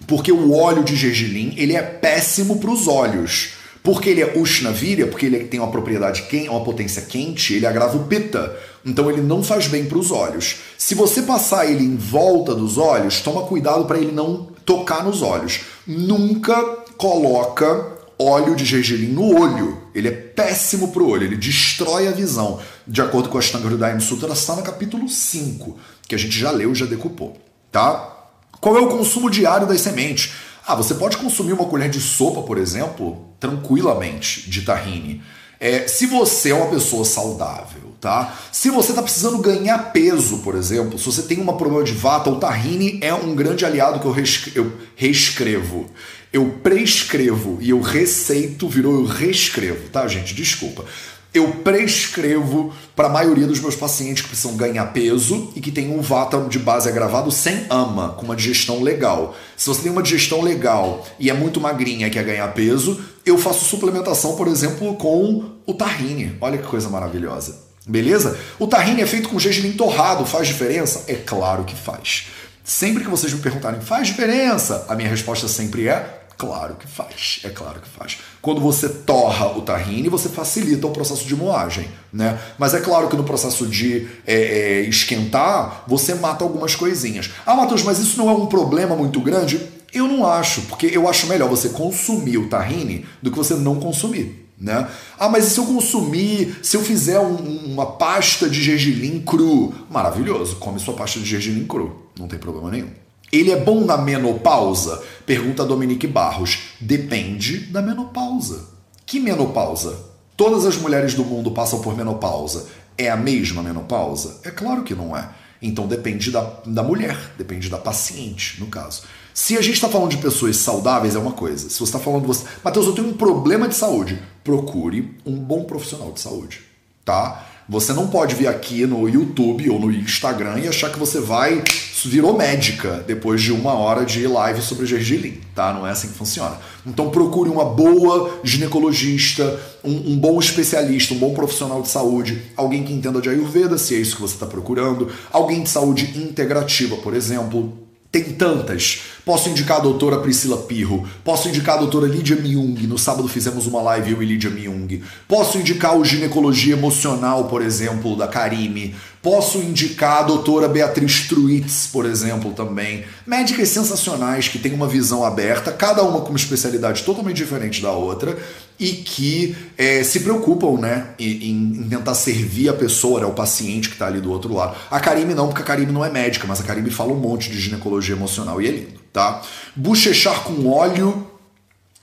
porque o óleo de gergelim ele é péssimo para os olhos. Porque ele é Ushnavirya, porque ele tem uma propriedade quente, uma potência quente, ele agrava o pita. Então ele não faz bem para os olhos. Se você passar ele em volta dos olhos, toma cuidado para ele não tocar nos olhos. Nunca coloca óleo de gergelim no olho. Ele é péssimo para o olho, ele destrói a visão. De acordo com a Ashtanga Hridayam Sutra, está no capítulo 5, que a gente já leu, já decupou, tá? Qual é o consumo diário das sementes? Ah, você pode consumir uma colher de sopa, por exemplo, tranquilamente, de tahine. É, se você é uma pessoa saudável, tá? Se você está precisando ganhar peso, por exemplo, se você tem um problema de vata, o tahine é um grande aliado que eu, eu reescrevo. Eu prescrevo e eu receito, virou eu reescrevo, tá, gente? Desculpa eu prescrevo para a maioria dos meus pacientes que precisam ganhar peso e que tem um vata de base agravado sem ama, com uma digestão legal. Se você tem uma digestão legal e é muito magrinha e quer ganhar peso, eu faço suplementação, por exemplo, com o tahine. Olha que coisa maravilhosa. Beleza? O tahine é feito com gergelim torrado, faz diferença? É claro que faz. Sempre que vocês me perguntarem, faz diferença? A minha resposta sempre é Claro que faz, é claro que faz. Quando você torra o tahine, você facilita o processo de moagem, né? Mas é claro que no processo de é, é, esquentar, você mata algumas coisinhas. Ah, Matheus, mas isso não é um problema muito grande? Eu não acho, porque eu acho melhor você consumir o tahine do que você não consumir. Né? Ah, mas e se eu consumir, se eu fizer um, uma pasta de gergelim cru? Maravilhoso, come sua pasta de gergelim cru, não tem problema nenhum. Ele é bom na menopausa? Pergunta Dominique Barros. Depende da menopausa. Que menopausa? Todas as mulheres do mundo passam por menopausa. É a mesma menopausa? É claro que não é. Então depende da, da mulher, depende da paciente, no caso. Se a gente está falando de pessoas saudáveis, é uma coisa. Se você está falando de você, Matheus, eu tenho um problema de saúde, procure um bom profissional de saúde, tá? Você não pode vir aqui no YouTube ou no Instagram e achar que você vai. virou médica depois de uma hora de live sobre gergelim, tá? Não é assim que funciona. Então procure uma boa ginecologista, um, um bom especialista, um bom profissional de saúde, alguém que entenda de Ayurveda, se é isso que você está procurando, alguém de saúde integrativa, por exemplo tem tantas. Posso indicar a doutora Priscila Pirro. Posso indicar a doutora Lídia Myung. No sábado fizemos uma live eu e Lídia Myung. Posso indicar o ginecologia emocional, por exemplo, da Karime. Posso indicar a doutora Beatriz Truitz, por exemplo, também. Médicas sensacionais que têm uma visão aberta, cada uma com uma especialidade totalmente diferente da outra e que é, se preocupam né, em, em, tentar servir a pessoa, né, o paciente que está ali do outro lado. A Karime não, porque a Karime não é médica, mas a Karime fala um monte de ginecologia emocional e é lindo, tá? Bochechar com óleo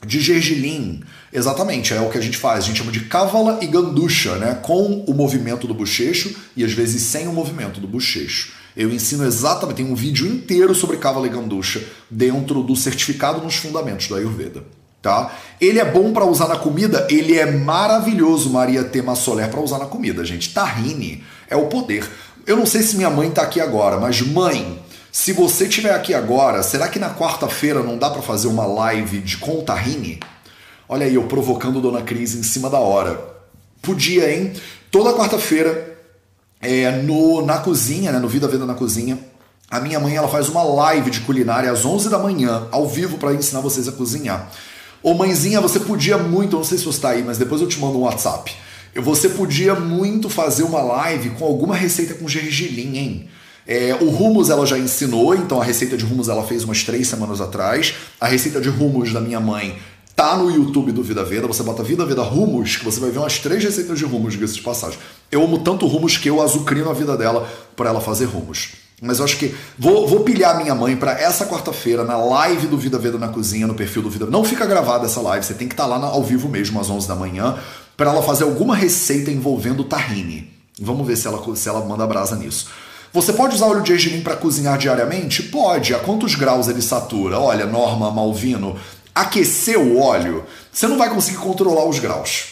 de gergelim. Exatamente, é o que a gente faz. A gente chama de cávala e ganducha, né? Com o movimento do bochecho e às vezes sem o movimento do bochecho. Eu ensino exatamente, tem um vídeo inteiro sobre cávala e ganducha dentro do certificado nos fundamentos do Ayurveda. Tá? Ele é bom para usar na comida, ele é maravilhoso, Maria Tema Soler, para usar na comida, gente. Tahine é o poder. Eu não sei se minha mãe tá aqui agora, mas mãe, se você estiver aqui agora, será que na quarta-feira não dá para fazer uma live de com tahine? Olha aí, eu provocando Dona Cris em cima da hora. Podia, hein? Toda quarta-feira, é, no, na cozinha, né, no Vida Venda na Cozinha, a minha mãe ela faz uma live de culinária às 11 da manhã, ao vivo, para ensinar vocês a cozinhar. Ô mãezinha, você podia muito, não sei se você está aí, mas depois eu te mando um WhatsApp. Você podia muito fazer uma live com alguma receita com gergelim, hein? É, o hummus ela já ensinou, então a receita de hummus ela fez umas três semanas atrás. A receita de hummus da minha mãe tá no YouTube do Vida Veda. Você bota Vida Veda Hummus, que você vai ver umas três receitas de hummus, diga de passagem. Eu amo tanto hummus que eu azucrino a vida dela para ela fazer hummus. Mas eu acho que vou, vou pilhar minha mãe para essa quarta-feira, na live do Vida Veda na Cozinha, no perfil do Vida Não fica gravada essa live, você tem que estar tá lá ao vivo mesmo, às 11 da manhã, para ela fazer alguma receita envolvendo tahine. Vamos ver se ela, se ela manda brasa nisso. Você pode usar óleo de gergelim para cozinhar diariamente? Pode. A quantos graus ele satura? Olha, Norma Malvino, aquecer o óleo, você não vai conseguir controlar os graus.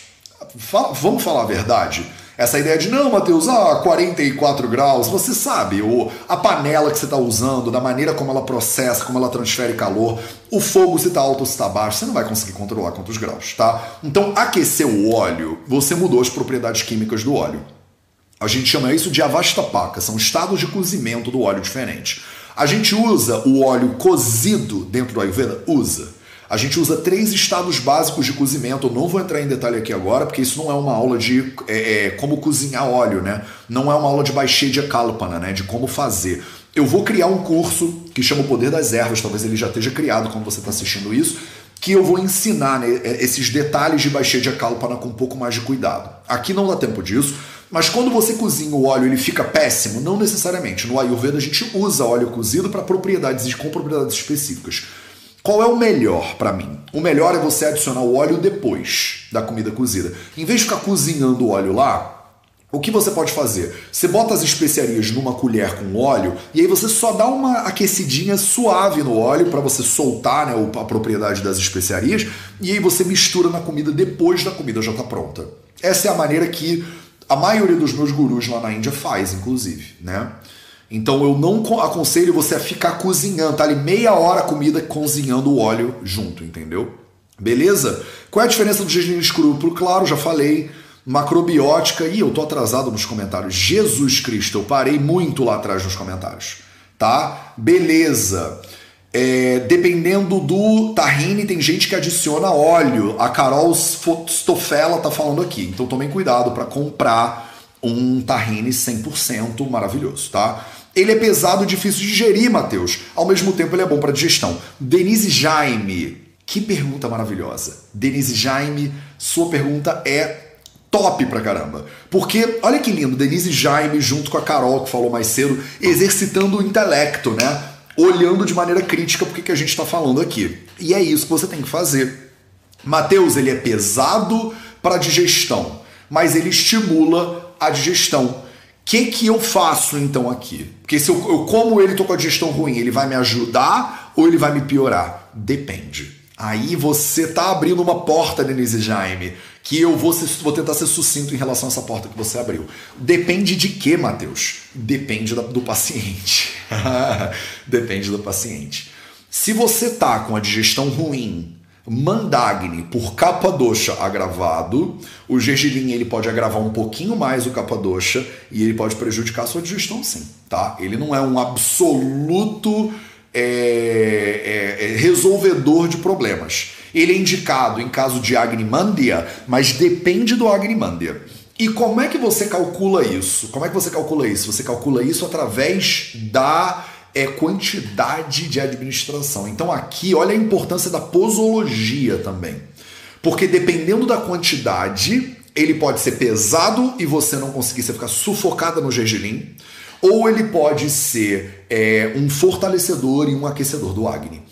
Fala, vamos falar a verdade? Essa ideia de não, Matheus, ah, 44 graus, você sabe, o, a panela que você está usando, da maneira como ela processa, como ela transfere calor, o fogo se está alto ou se está baixo, você não vai conseguir controlar quantos graus, tá? Então, aquecer o óleo, você mudou as propriedades químicas do óleo. A gente chama isso de avastapaka, são estados de cozimento do óleo diferentes. A gente usa o óleo cozido dentro do Ayurveda? Usa. A gente usa três estados básicos de cozimento. Eu não vou entrar em detalhe aqui agora, porque isso não é uma aula de é, é, como cozinhar óleo, né? Não é uma aula de de Kalpana, né? De como fazer. Eu vou criar um curso que chama O Poder das Ervas, talvez ele já esteja criado quando você está assistindo isso, que eu vou ensinar né, é, esses detalhes de de Kalpana com um pouco mais de cuidado. Aqui não dá tempo disso, mas quando você cozinha o óleo ele fica péssimo? Não necessariamente. No Ayurveda a gente usa óleo cozido para propriedades com propriedades específicas. Qual é o melhor para mim? O melhor é você adicionar o óleo depois da comida cozida. Em vez de ficar cozinhando o óleo lá, o que você pode fazer? Você bota as especiarias numa colher com óleo e aí você só dá uma aquecidinha suave no óleo para você soltar né, a propriedade das especiarias e aí você mistura na comida depois da comida já está pronta. Essa é a maneira que a maioria dos meus gurus lá na Índia faz, inclusive, né? Então eu não aconselho você a ficar cozinhando, tá ali meia hora a comida cozinhando o óleo junto, entendeu? Beleza? Qual é a diferença do gergelim escrúpulo? Claro, já falei. Macrobiótica. Ih, eu tô atrasado nos comentários. Jesus Cristo, eu parei muito lá atrás nos comentários. Tá? Beleza. É, dependendo do tahine, tem gente que adiciona óleo. A Carol Stoffela tá falando aqui. Então tomem cuidado para comprar um tahine 100% maravilhoso, tá? Ele é pesado, difícil de digerir, Matheus. Ao mesmo tempo, ele é bom para digestão. Denise Jaime, que pergunta maravilhosa. Denise Jaime, sua pergunta é top pra caramba. Porque, olha que lindo, Denise Jaime junto com a Carol, que falou mais cedo, exercitando o intelecto, né? Olhando de maneira crítica porque que a gente está falando aqui. E é isso que você tem que fazer. Matheus, ele é pesado para digestão, mas ele estimula a digestão que, que eu faço então aqui? Porque se eu, eu como ele tô com a digestão ruim, ele vai me ajudar ou ele vai me piorar? Depende. Aí você tá abrindo uma porta, Denise Jaime, que eu vou, vou tentar ser sucinto em relação a essa porta que você abriu. Depende de quê, Matheus? Depende do paciente. Depende do paciente. Se você tá com a digestão ruim, Mandagni por Capadosha agravado. O gergelim ele pode agravar um pouquinho mais o Capadosha e ele pode prejudicar a sua digestão sim, tá? Ele não é um absoluto é, é, é resolvedor de problemas. Ele é indicado em caso de Agnimandia, mas depende do Agnimandia. E como é que você calcula isso? Como é que você calcula isso? Você calcula isso através da é quantidade de administração. Então aqui, olha a importância da posologia também. Porque dependendo da quantidade, ele pode ser pesado e você não conseguir, você ficar sufocada no gergelim, ou ele pode ser é, um fortalecedor e um aquecedor do Agni.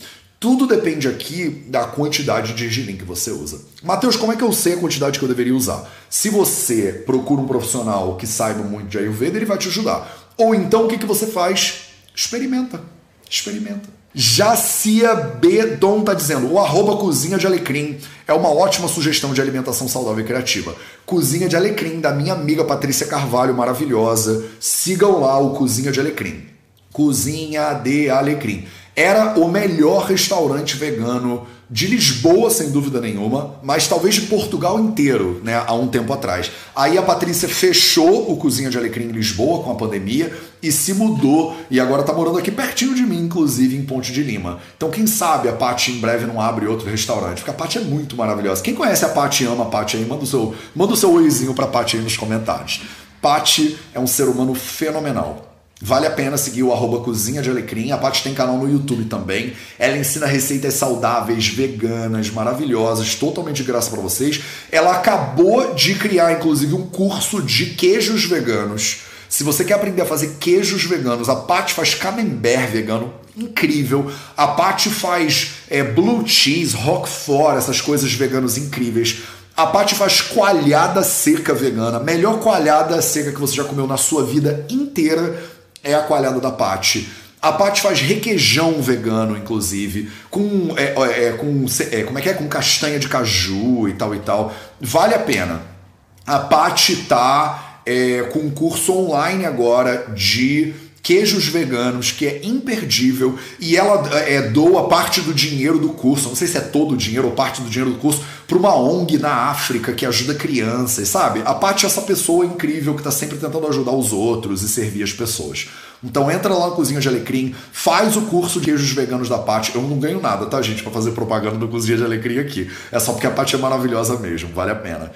Tudo depende aqui da quantidade de gergelim que você usa. Mateus, como é que eu sei a quantidade que eu deveria usar? Se você procura um profissional que saiba muito de Ayurveda, ele vai te ajudar. Ou então, o que, que você faz? Experimenta. Experimenta. Jacia B. Dom tá dizendo: o arroba cozinha de alecrim é uma ótima sugestão de alimentação saudável e criativa. Cozinha de alecrim, da minha amiga Patrícia Carvalho, maravilhosa. Sigam lá o Cozinha de Alecrim. Cozinha de Alecrim. Era o melhor restaurante vegano de Lisboa, sem dúvida nenhuma, mas talvez de Portugal inteiro, né, há um tempo atrás. Aí a Patrícia fechou o Cozinha de Alecrim em Lisboa com a pandemia e se mudou e agora está morando aqui pertinho de mim, inclusive em Ponte de Lima. Então quem sabe a Paty em breve não abre outro restaurante, porque a Paty é muito maravilhosa. Quem conhece a Paty ama a Paty aí, manda o seu, manda o seu oizinho pra Paty aí nos comentários. Paty é um ser humano fenomenal. Vale a pena seguir o arroba Cozinha de Alecrim. A Paty tem canal no YouTube também. Ela ensina receitas saudáveis, veganas, maravilhosas, totalmente de graça para vocês. Ela acabou de criar, inclusive, um curso de queijos veganos. Se você quer aprender a fazer queijos veganos, a Paty faz camembert vegano, incrível. A Paty faz é, blue cheese, roquefort, essas coisas veganos incríveis. A Paty faz coalhada seca vegana, melhor coalhada seca que você já comeu na sua vida inteira é a coalhada da Paty. A Paty faz requeijão vegano, inclusive, com, é, é, com é, como é que é? Com castanha de caju e tal e tal. Vale a pena. A Paty tá é, com um curso online agora de queijos veganos, que é imperdível, e ela é, doa parte do dinheiro do curso, não sei se é todo o dinheiro ou parte do dinheiro do curso, para uma ONG na África que ajuda crianças, sabe? A Paty é essa pessoa incrível que está sempre tentando ajudar os outros e servir as pessoas. Então entra lá na Cozinha de Alecrim, faz o curso de queijos veganos da Paty. Eu não ganho nada, tá, gente, para fazer propaganda do Cozinha de Alecrim aqui. É só porque a Paty é maravilhosa mesmo, vale a pena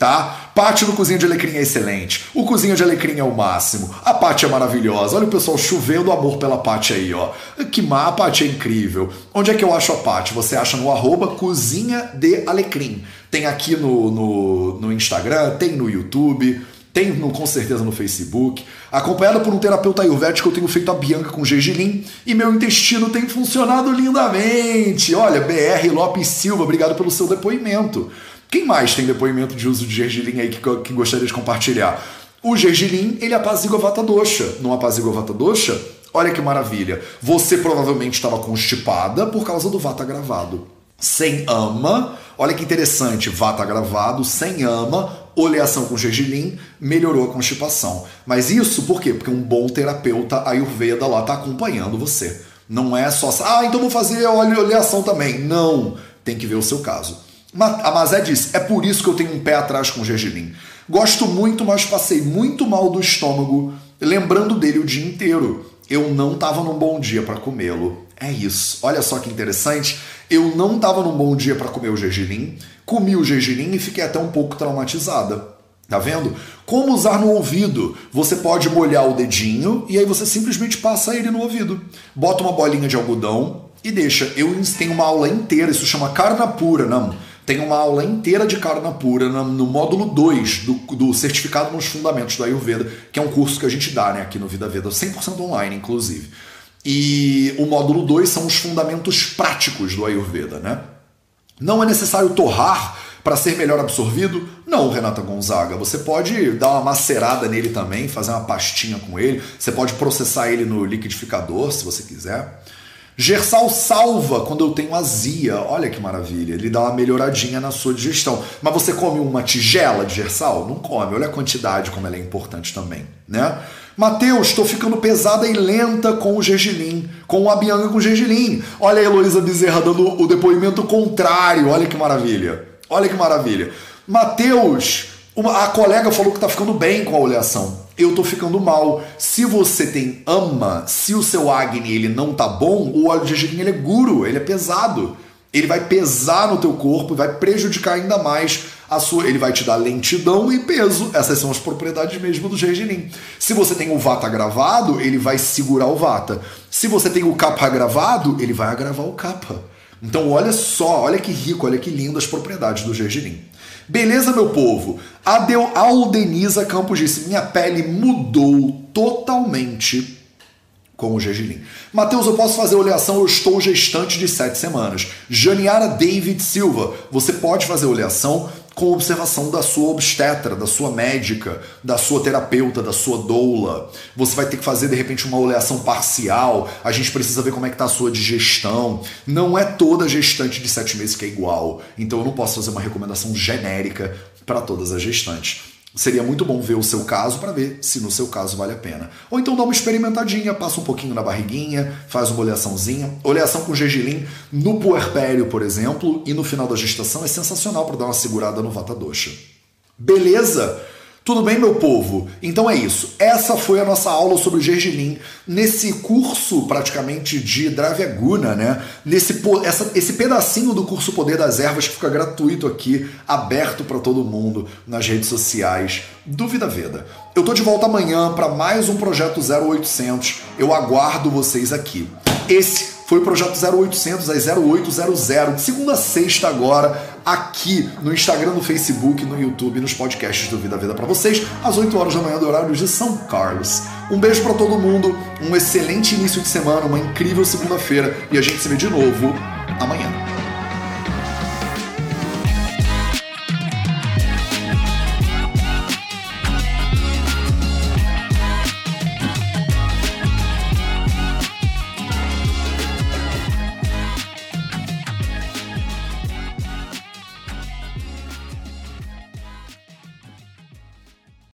tá? Pátio do Cozinha de Alecrim é excelente. O Cozinha de Alecrim é o máximo. A Paty é maravilhosa. Olha o pessoal chovendo amor pela Paty aí, ó. Que má, a Paty é incrível. Onde é que eu acho a Paty? Você acha no arroba Cozinha de Alecrim. Tem aqui no, no, no Instagram, tem no YouTube, tem no, com certeza no Facebook. Acompanhada por um terapeuta ayurvédico, eu tenho feito a Bianca com gergelim e meu intestino tem funcionado lindamente. Olha, BR Lopes Silva, obrigado pelo seu depoimento. Quem mais tem depoimento de uso de gergelim aí que, que gostaria de compartilhar? O gergelim, ele apazigua vata dosha. Não apazigua vata dosha? Olha que maravilha. Você provavelmente estava constipada por causa do vata gravado. Sem ama, olha que interessante, vata gravado, sem ama, oleação com gergelim, melhorou a constipação. Mas isso por quê? Porque um bom terapeuta ayurveda lá está acompanhando você. Não é só, ah, então vou fazer oleação também. Não, tem que ver o seu caso. A Mazé diz: é por isso que eu tenho um pé atrás com o gergelim. Gosto muito, mas passei muito mal do estômago, lembrando dele o dia inteiro. Eu não estava num bom dia para comê-lo. É isso. Olha só que interessante. Eu não estava num bom dia para comer o gergelim, comi o gergelim e fiquei até um pouco traumatizada. Tá vendo? Como usar no ouvido? Você pode molhar o dedinho e aí você simplesmente passa ele no ouvido. Bota uma bolinha de algodão e deixa. Eu tenho uma aula inteira, isso chama carna pura, não tem uma aula inteira de Karna Pura no módulo 2 do, do Certificado nos Fundamentos do Ayurveda, que é um curso que a gente dá né, aqui no Vida Veda, 100% online, inclusive. E o módulo 2 são os fundamentos práticos do Ayurveda, né? Não é necessário torrar para ser melhor absorvido? Não, Renata Gonzaga. Você pode dar uma macerada nele também, fazer uma pastinha com ele. Você pode processar ele no liquidificador, se você quiser. Gersal salva quando eu tenho azia. Olha que maravilha. Ele dá uma melhoradinha na sua digestão. Mas você come uma tigela de gersal? Não come. Olha a quantidade como ela é importante também, né? Mateus, estou ficando pesada e lenta com o gergelim, com a Bianca com o gergelim. Olha a Heloísa Bezerra dando o depoimento contrário. Olha que maravilha. Olha que maravilha. Mateus, a colega falou que está ficando bem com a oleação eu tô ficando mal. Se você tem ama, se o seu Agni ele não tá bom, o óleo de gergelim ele é guro, ele é pesado. Ele vai pesar no teu corpo e vai prejudicar ainda mais a sua. Ele vai te dar lentidão e peso. Essas são as propriedades mesmo do gergelim. Se você tem o vata gravado, ele vai segurar o vata. Se você tem o kapha gravado, ele vai agravar o kapha. Então olha só, olha que rico, olha que lindo as propriedades do gergelim. Beleza, meu povo? A Aldenisa Campos disse: minha pele mudou totalmente com o gergelim. Mateus, eu posso fazer oleação, eu estou gestante de sete semanas. Janiara David Silva, você pode fazer oleação com observação da sua obstetra, da sua médica, da sua terapeuta, da sua doula. Você vai ter que fazer de repente uma oleação parcial. A gente precisa ver como é que está a sua digestão. Não é toda gestante de sete meses que é igual. Então eu não posso fazer uma recomendação genérica para todas as gestantes. Seria muito bom ver o seu caso para ver se no seu caso vale a pena. Ou então dá uma experimentadinha, passa um pouquinho na barriguinha, faz uma oleaçãozinha. Oleação com gergelim no puerpério, por exemplo, e no final da gestação é sensacional para dar uma segurada no vata dosha. Beleza? Tudo bem, meu povo? Então é isso. Essa foi a nossa aula sobre gergelim nesse curso praticamente de Dravyaguna, né? Nesse essa, esse pedacinho do curso Poder das Ervas que fica gratuito aqui, aberto para todo mundo nas redes sociais do Vida Veda. Eu tô de volta amanhã para mais um projeto 0800. Eu aguardo vocês aqui. Esse foi o projeto 0800 às 0800, de segunda a sexta agora, aqui no Instagram, no Facebook, no YouTube, nos podcasts do Vida Vida para vocês, às 8 horas da manhã do horário de São Carlos. Um beijo para todo mundo, um excelente início de semana, uma incrível segunda-feira e a gente se vê de novo